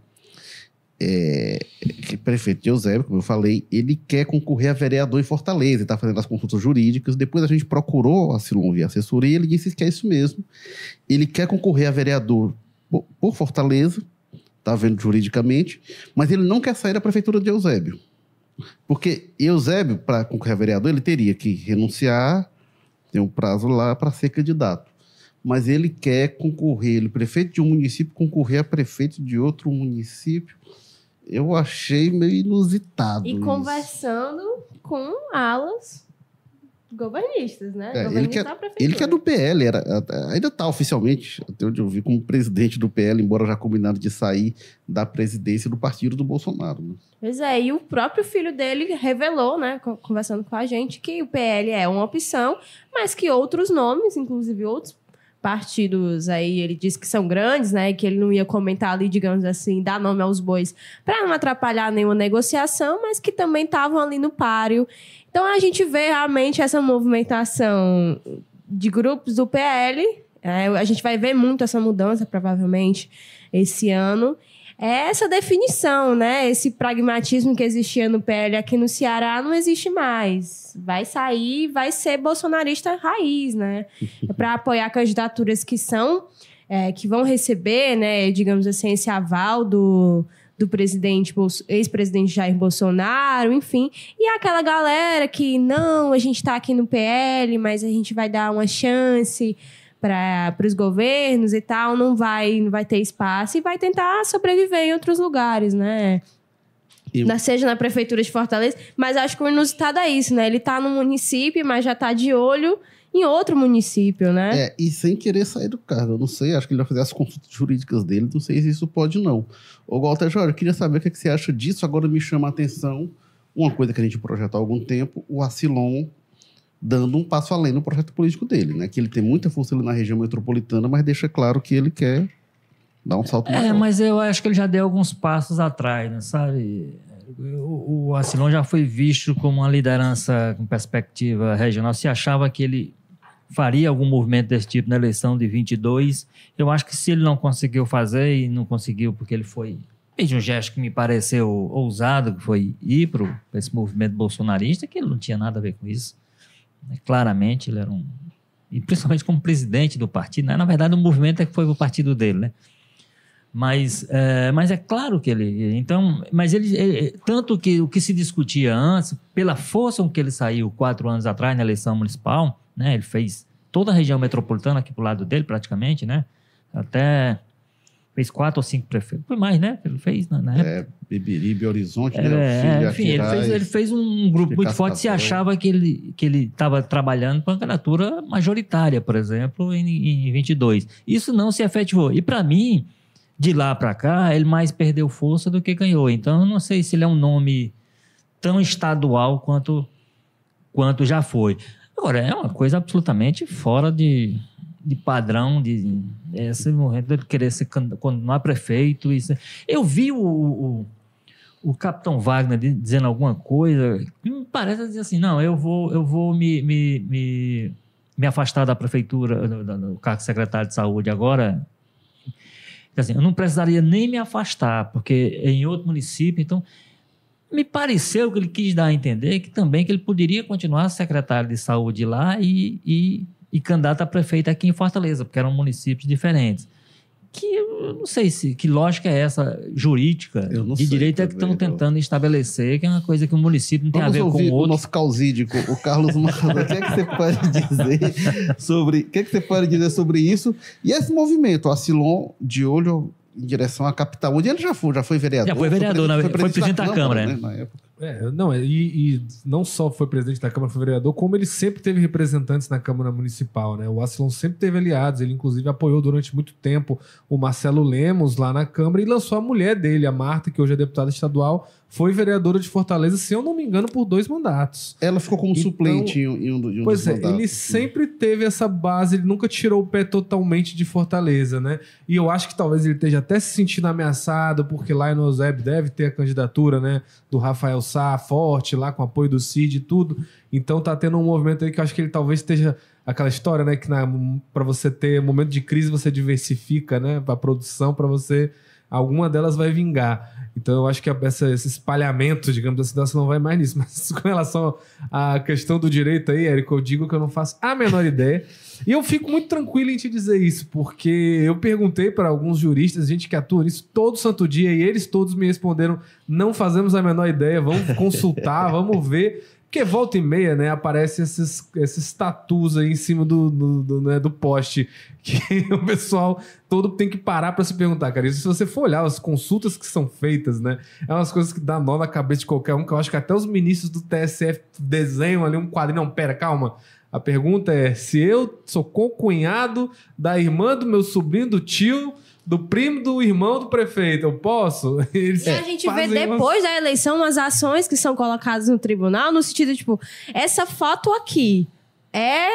é, que prefeito Eusébio, como eu falei, ele quer concorrer a vereador em Fortaleza, está fazendo as consultas jurídicas. Depois a gente procurou a Silon via assessoria e ele disse que é isso mesmo. Ele quer concorrer a vereador por Fortaleza, está vendo juridicamente, mas ele não quer sair da prefeitura de Eusébio. Porque Eusébio, para concorrer a vereador, ele teria que renunciar, tem um prazo lá para ser candidato. Mas ele quer concorrer, ele, prefeito de um município, concorrer a prefeito de outro município. Eu achei meio inusitado. E isso. conversando com alas governistas, né? É, ele da prefeitura. Ele que é do PL, era, ainda está oficialmente, até onde eu vi, como presidente do PL, embora já combinado de sair da presidência do partido do Bolsonaro. né? Pois é, e o próprio filho dele revelou, né, co- conversando com a gente, que o PL é uma opção, mas que outros nomes, inclusive outros partidos aí, ele disse que são grandes, né, que ele não ia comentar ali, digamos assim, dar nome aos bois para não atrapalhar nenhuma negociação, mas que também estavam ali no páreo. Então a gente vê realmente essa movimentação de grupos do PL, é, a gente vai ver muito essa mudança, provavelmente, esse ano é essa definição, né? Esse pragmatismo que existia no PL aqui no Ceará não existe mais. Vai sair, vai ser bolsonarista raiz, né? É para apoiar candidaturas que são, é, que vão receber, né? Digamos assim, esse aval do, do presidente, ex-presidente Jair Bolsonaro, enfim. E aquela galera que, não, a gente está aqui no PL, mas a gente vai dar uma chance para os governos e tal, não vai, não vai ter espaço e vai tentar sobreviver em outros lugares, né? E- Na- Seja na prefeitura de Fortaleza, mas acho que o inusitado é isso, né? Ele tá no município, mas já tá de olho em outro município, né? É, e sem querer sair do cargo. Eu não sei, acho que ele vai fazer as consultas jurídicas dele, não sei se isso pode não. Ô, Walter Jorge, eu queria saber o que, é que você acha disso. Agora me chama a atenção uma coisa que a gente projeta há algum tempo, o Acilon dando um passo além no projeto político dele, né? Que ele tem muita força ali na região metropolitana, mas deixa claro que ele quer dar um salto É, maior. mas eu acho que ele já deu alguns passos atrás, né, sabe? O, o Acilon já foi visto como uma liderança com perspectiva regional. Se achava que ele faria algum movimento desse tipo na eleição de 22, eu acho que se ele não conseguiu fazer e não conseguiu porque ele foi fez um gesto que me pareceu ousado, que foi ir para esse movimento bolsonarista, que ele não tinha nada a ver com isso. Né? Claramente, ele era um e principalmente como presidente do partido. Né? Na verdade, o movimento é que foi o partido dele, né? Mas é, mas é claro que ele. Então, mas ele, ele, Tanto que o que se discutia antes, pela força com que ele saiu quatro anos atrás na eleição municipal, né? Ele fez toda a região metropolitana aqui pro lado dele, praticamente, né? Até fez quatro ou cinco prefeitos. Foi mais, né? Ele fez na, na. É, Beberibe, Horizonte, É, né? enfim, ele fez, ele fez um grupo muito forte. Se achava que ele que ele estava trabalhando para uma candidatura majoritária, por exemplo, em, em 22. Isso não se efetivou. E para mim, de lá para cá, ele mais perdeu força do que ganhou. Então, eu não sei se ele é um nome tão estadual quanto quanto já foi. Agora, é uma coisa absolutamente fora de, de padrão, de esse momento dele querer ser, continuar prefeito. Isso. Eu vi o, o, o capitão Wagner di- dizendo alguma coisa que me parece dizer assim, não, eu vou, eu vou me, me, me, me afastar da prefeitura, do, do- cargo de secretário de saúde agora. Quer dizer, eu não precisaria nem me afastar, porque é em outro município, então me pareceu que ele quis dar a entender que também que ele poderia continuar secretário de saúde lá e, e, e candidato a prefeito aqui em Fortaleza, porque eram municípios diferentes. Que eu não sei se que lógica é essa jurídica de sei direito é que estão tentando estabelecer, que é uma coisa que o município não tem a ver com o o outro. nosso causídico, o Carlos Massa. O que é que você pode dizer sobre, o que é que você pode dizer sobre isso? E esse movimento, o Acilon de olho em direção à capital, onde ele já foi, já foi vereador. Já foi vereador, na- foi presidente da Câmara, né, na época. É, não, e, e não só foi presidente da Câmara, foi vereador, como ele sempre teve representantes na Câmara Municipal, né? O Acilon sempre teve aliados, ele inclusive apoiou durante muito tempo o Marcelo Lemos lá na Câmara e lançou a mulher dele, a Marta, que hoje é deputada estadual, foi vereadora de Fortaleza, se eu não me engano, por dois mandatos. Ela ficou como Então, suplente em um, em um do- em um Pois dos é, mandatos. ele sempre teve essa base, ele nunca tirou o pé totalmente de Fortaleza, né? E eu acho que talvez ele esteja até se sentindo ameaçado, porque lá no Zeb deve ter a candidatura, né, do Rafael Sá forte, lá com apoio do Cid e tudo. Então tá tendo um movimento aí que eu acho que ele talvez esteja aquela história, né, que para você ter momento de crise você diversifica, né, a produção para você alguma delas vai vingar. Então eu acho que essa- esse espalhamento, digamos assim, nossa, não vai mais nisso. Mas com relação à questão do direito aí, Érico, eu digo que eu não faço a menor ideia. E eu fico muito tranquilo em te dizer isso, porque eu perguntei para alguns juristas, gente que atua nisso todo santo dia, e eles todos me responderam: não fazemos a menor ideia, vamos consultar, vamos ver. Porque volta e meia, né, aparece esses, esses tatus aí em cima do, do, do, né, do poste que o pessoal todo tem que parar para se perguntar, cara. Isso se você for olhar as consultas que são feitas, né, é umas coisas que dá nó na cabeça de qualquer um, que eu acho que até os ministros do TSF desenham ali um quadrinho. Não, pera, calma. A pergunta é: se eu sou concunhado da irmã do meu sobrinho, do tio, do primo do irmão do prefeito, eu posso? Eles E a gente vê fazem umas- depois da eleição umas ações que são colocadas no tribunal, no sentido, tipo, essa foto aqui é.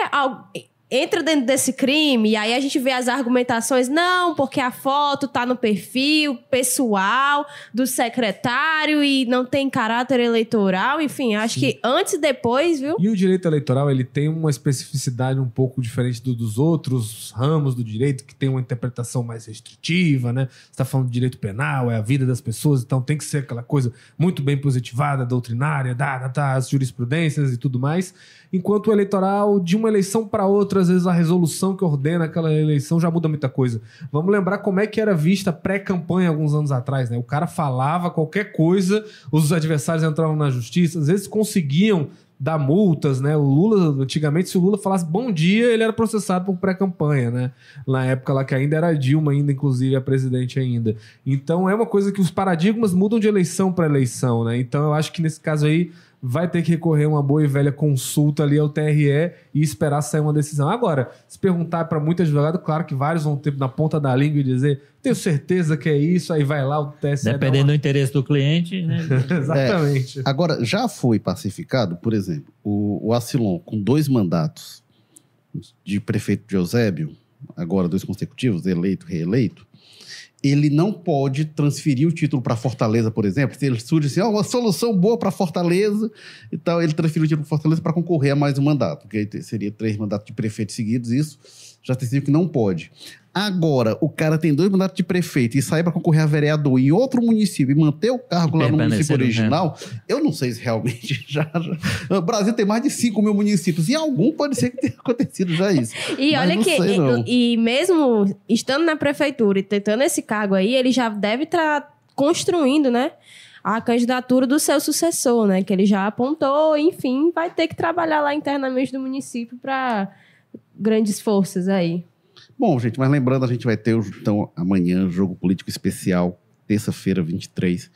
Entra dentro desse crime, e aí a gente vê as argumentações, não, porque a foto tá no perfil pessoal do secretário e não tem caráter eleitoral, enfim, acho que antes e depois, viu? E o direito eleitoral, ele tem uma especificidade um pouco diferente do- dos outros ramos do direito, que tem uma interpretação mais restritiva, né? Você está falando de direito penal, é a vida das pessoas, então tem que ser aquela coisa muito bem positivada, doutrinária, dá, dá, dá, as jurisprudências e tudo mais. Enquanto o eleitoral, de uma eleição para outra, às vezes a resolução que ordena aquela eleição já muda muita coisa. Vamos lembrar como é que era vista pré-campanha alguns anos atrás, né? O cara falava qualquer coisa, os adversários entravam na justiça, às vezes conseguiam dar multas, né? O Lula, antigamente, se o Lula falasse bom dia, ele era processado por pré-campanha, né? Na época lá que ainda era Dilma, ainda, inclusive, a presidente ainda. Então é uma coisa que os paradigmas mudam de eleição para eleição, né? Então eu acho que nesse caso aí vai ter que recorrer a uma boa e velha consulta ali ao TRE e esperar sair uma decisão. Agora, se perguntar para muito advogado, claro que vários vão ter na ponta da língua e dizer tenho certeza que é isso, aí vai lá o TSE. Dependendo do interesse do cliente, né? uma- Exatamente. Agora, já foi pacificado, por exemplo, o, o Acilon, com dois mandatos de prefeito de Eusébio, agora dois consecutivos, eleito, reeleito, ele não pode transferir o título para Fortaleza, por exemplo. Se ele surge assim, ó, uma solução boa para Fortaleza, então ele transferiu o título para Fortaleza para concorrer a mais um mandato, porque seria três mandatos de prefeito seguidos, isso. já decidiu que não pode. Agora, o cara tem dois mandatos de prefeito e sai para concorrer a vereador em outro município e manter o cargo lá no município original, eu não sei se realmente já, já, O Brasil tem mais de 5 mil municípios e algum pode ser que tenha acontecido já isso. E olha que, sei, e, e, mesmo estando na prefeitura e tentando esse cargo aí, ele já deve estar construindo, né? A candidatura do seu sucessor, né? Que ele já apontou, enfim, vai ter que trabalhar lá internamente do município para grandes forças aí. Bom, gente, mas lembrando, a gente vai ter então amanhã jogo político especial, terça-feira, 23,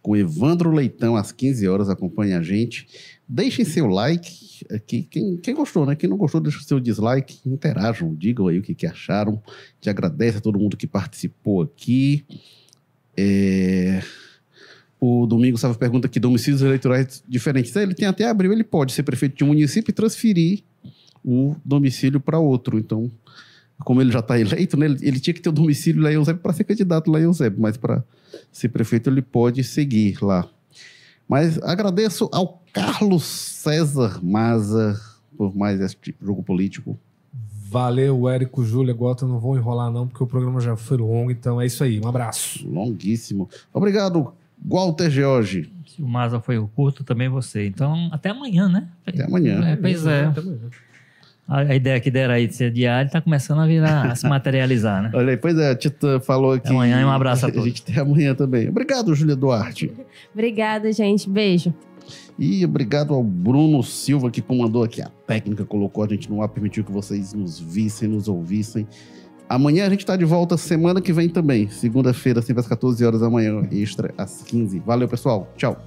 com Evandro Leitão às 15 horas. Acompanhe a gente. Deixem seu like aqui. Quem, quem gostou, né? Quem não gostou, deixa o seu dislike. Interajam, digam aí o que, que acharam. Te agradece a todo mundo que participou aqui. É... O Domingo Sava pergunta aqui: domicílios eleitorais diferentes. Ele tem até abril, ele pode ser prefeito de um município e transferir o domicílio para outro. Então, como ele já está eleito, né, ele, ele, tinha que ter o domicílio lá em Eusébio para ser candidato lá em Eusébio, mas para ser prefeito ele pode seguir lá. Mas agradeço ao Carlos César Maza por mais esse tipo jogo político. Valeu, Érico, Júlia, Gota, não vou enrolar não, porque o programa já foi longo, então é isso aí, um abraço. Longuíssimo. Obrigado, Walter George. Se o Maza foi o curto, também você. Então, até amanhã, né? Até amanhã. É, pois é. Até amanhã. A ideia que deram aí de ser diário está começando a virar, a se materializar, né? Olha aí, pois é, a Tita falou aqui. Amanhã e um abraço a todos. A gente tem amanhã também. Obrigado, Júlia Duarte. Obrigada, gente. Beijo. E obrigado ao Bruno Silva, que comandou aqui a técnica, colocou a gente no ar, permitiu que vocês nos vissem, nos ouvissem. Amanhã a gente está de volta, semana que vem também. Segunda-feira, sempre às 14 horas da manhã, extra às 15. Valeu, pessoal. Tchau.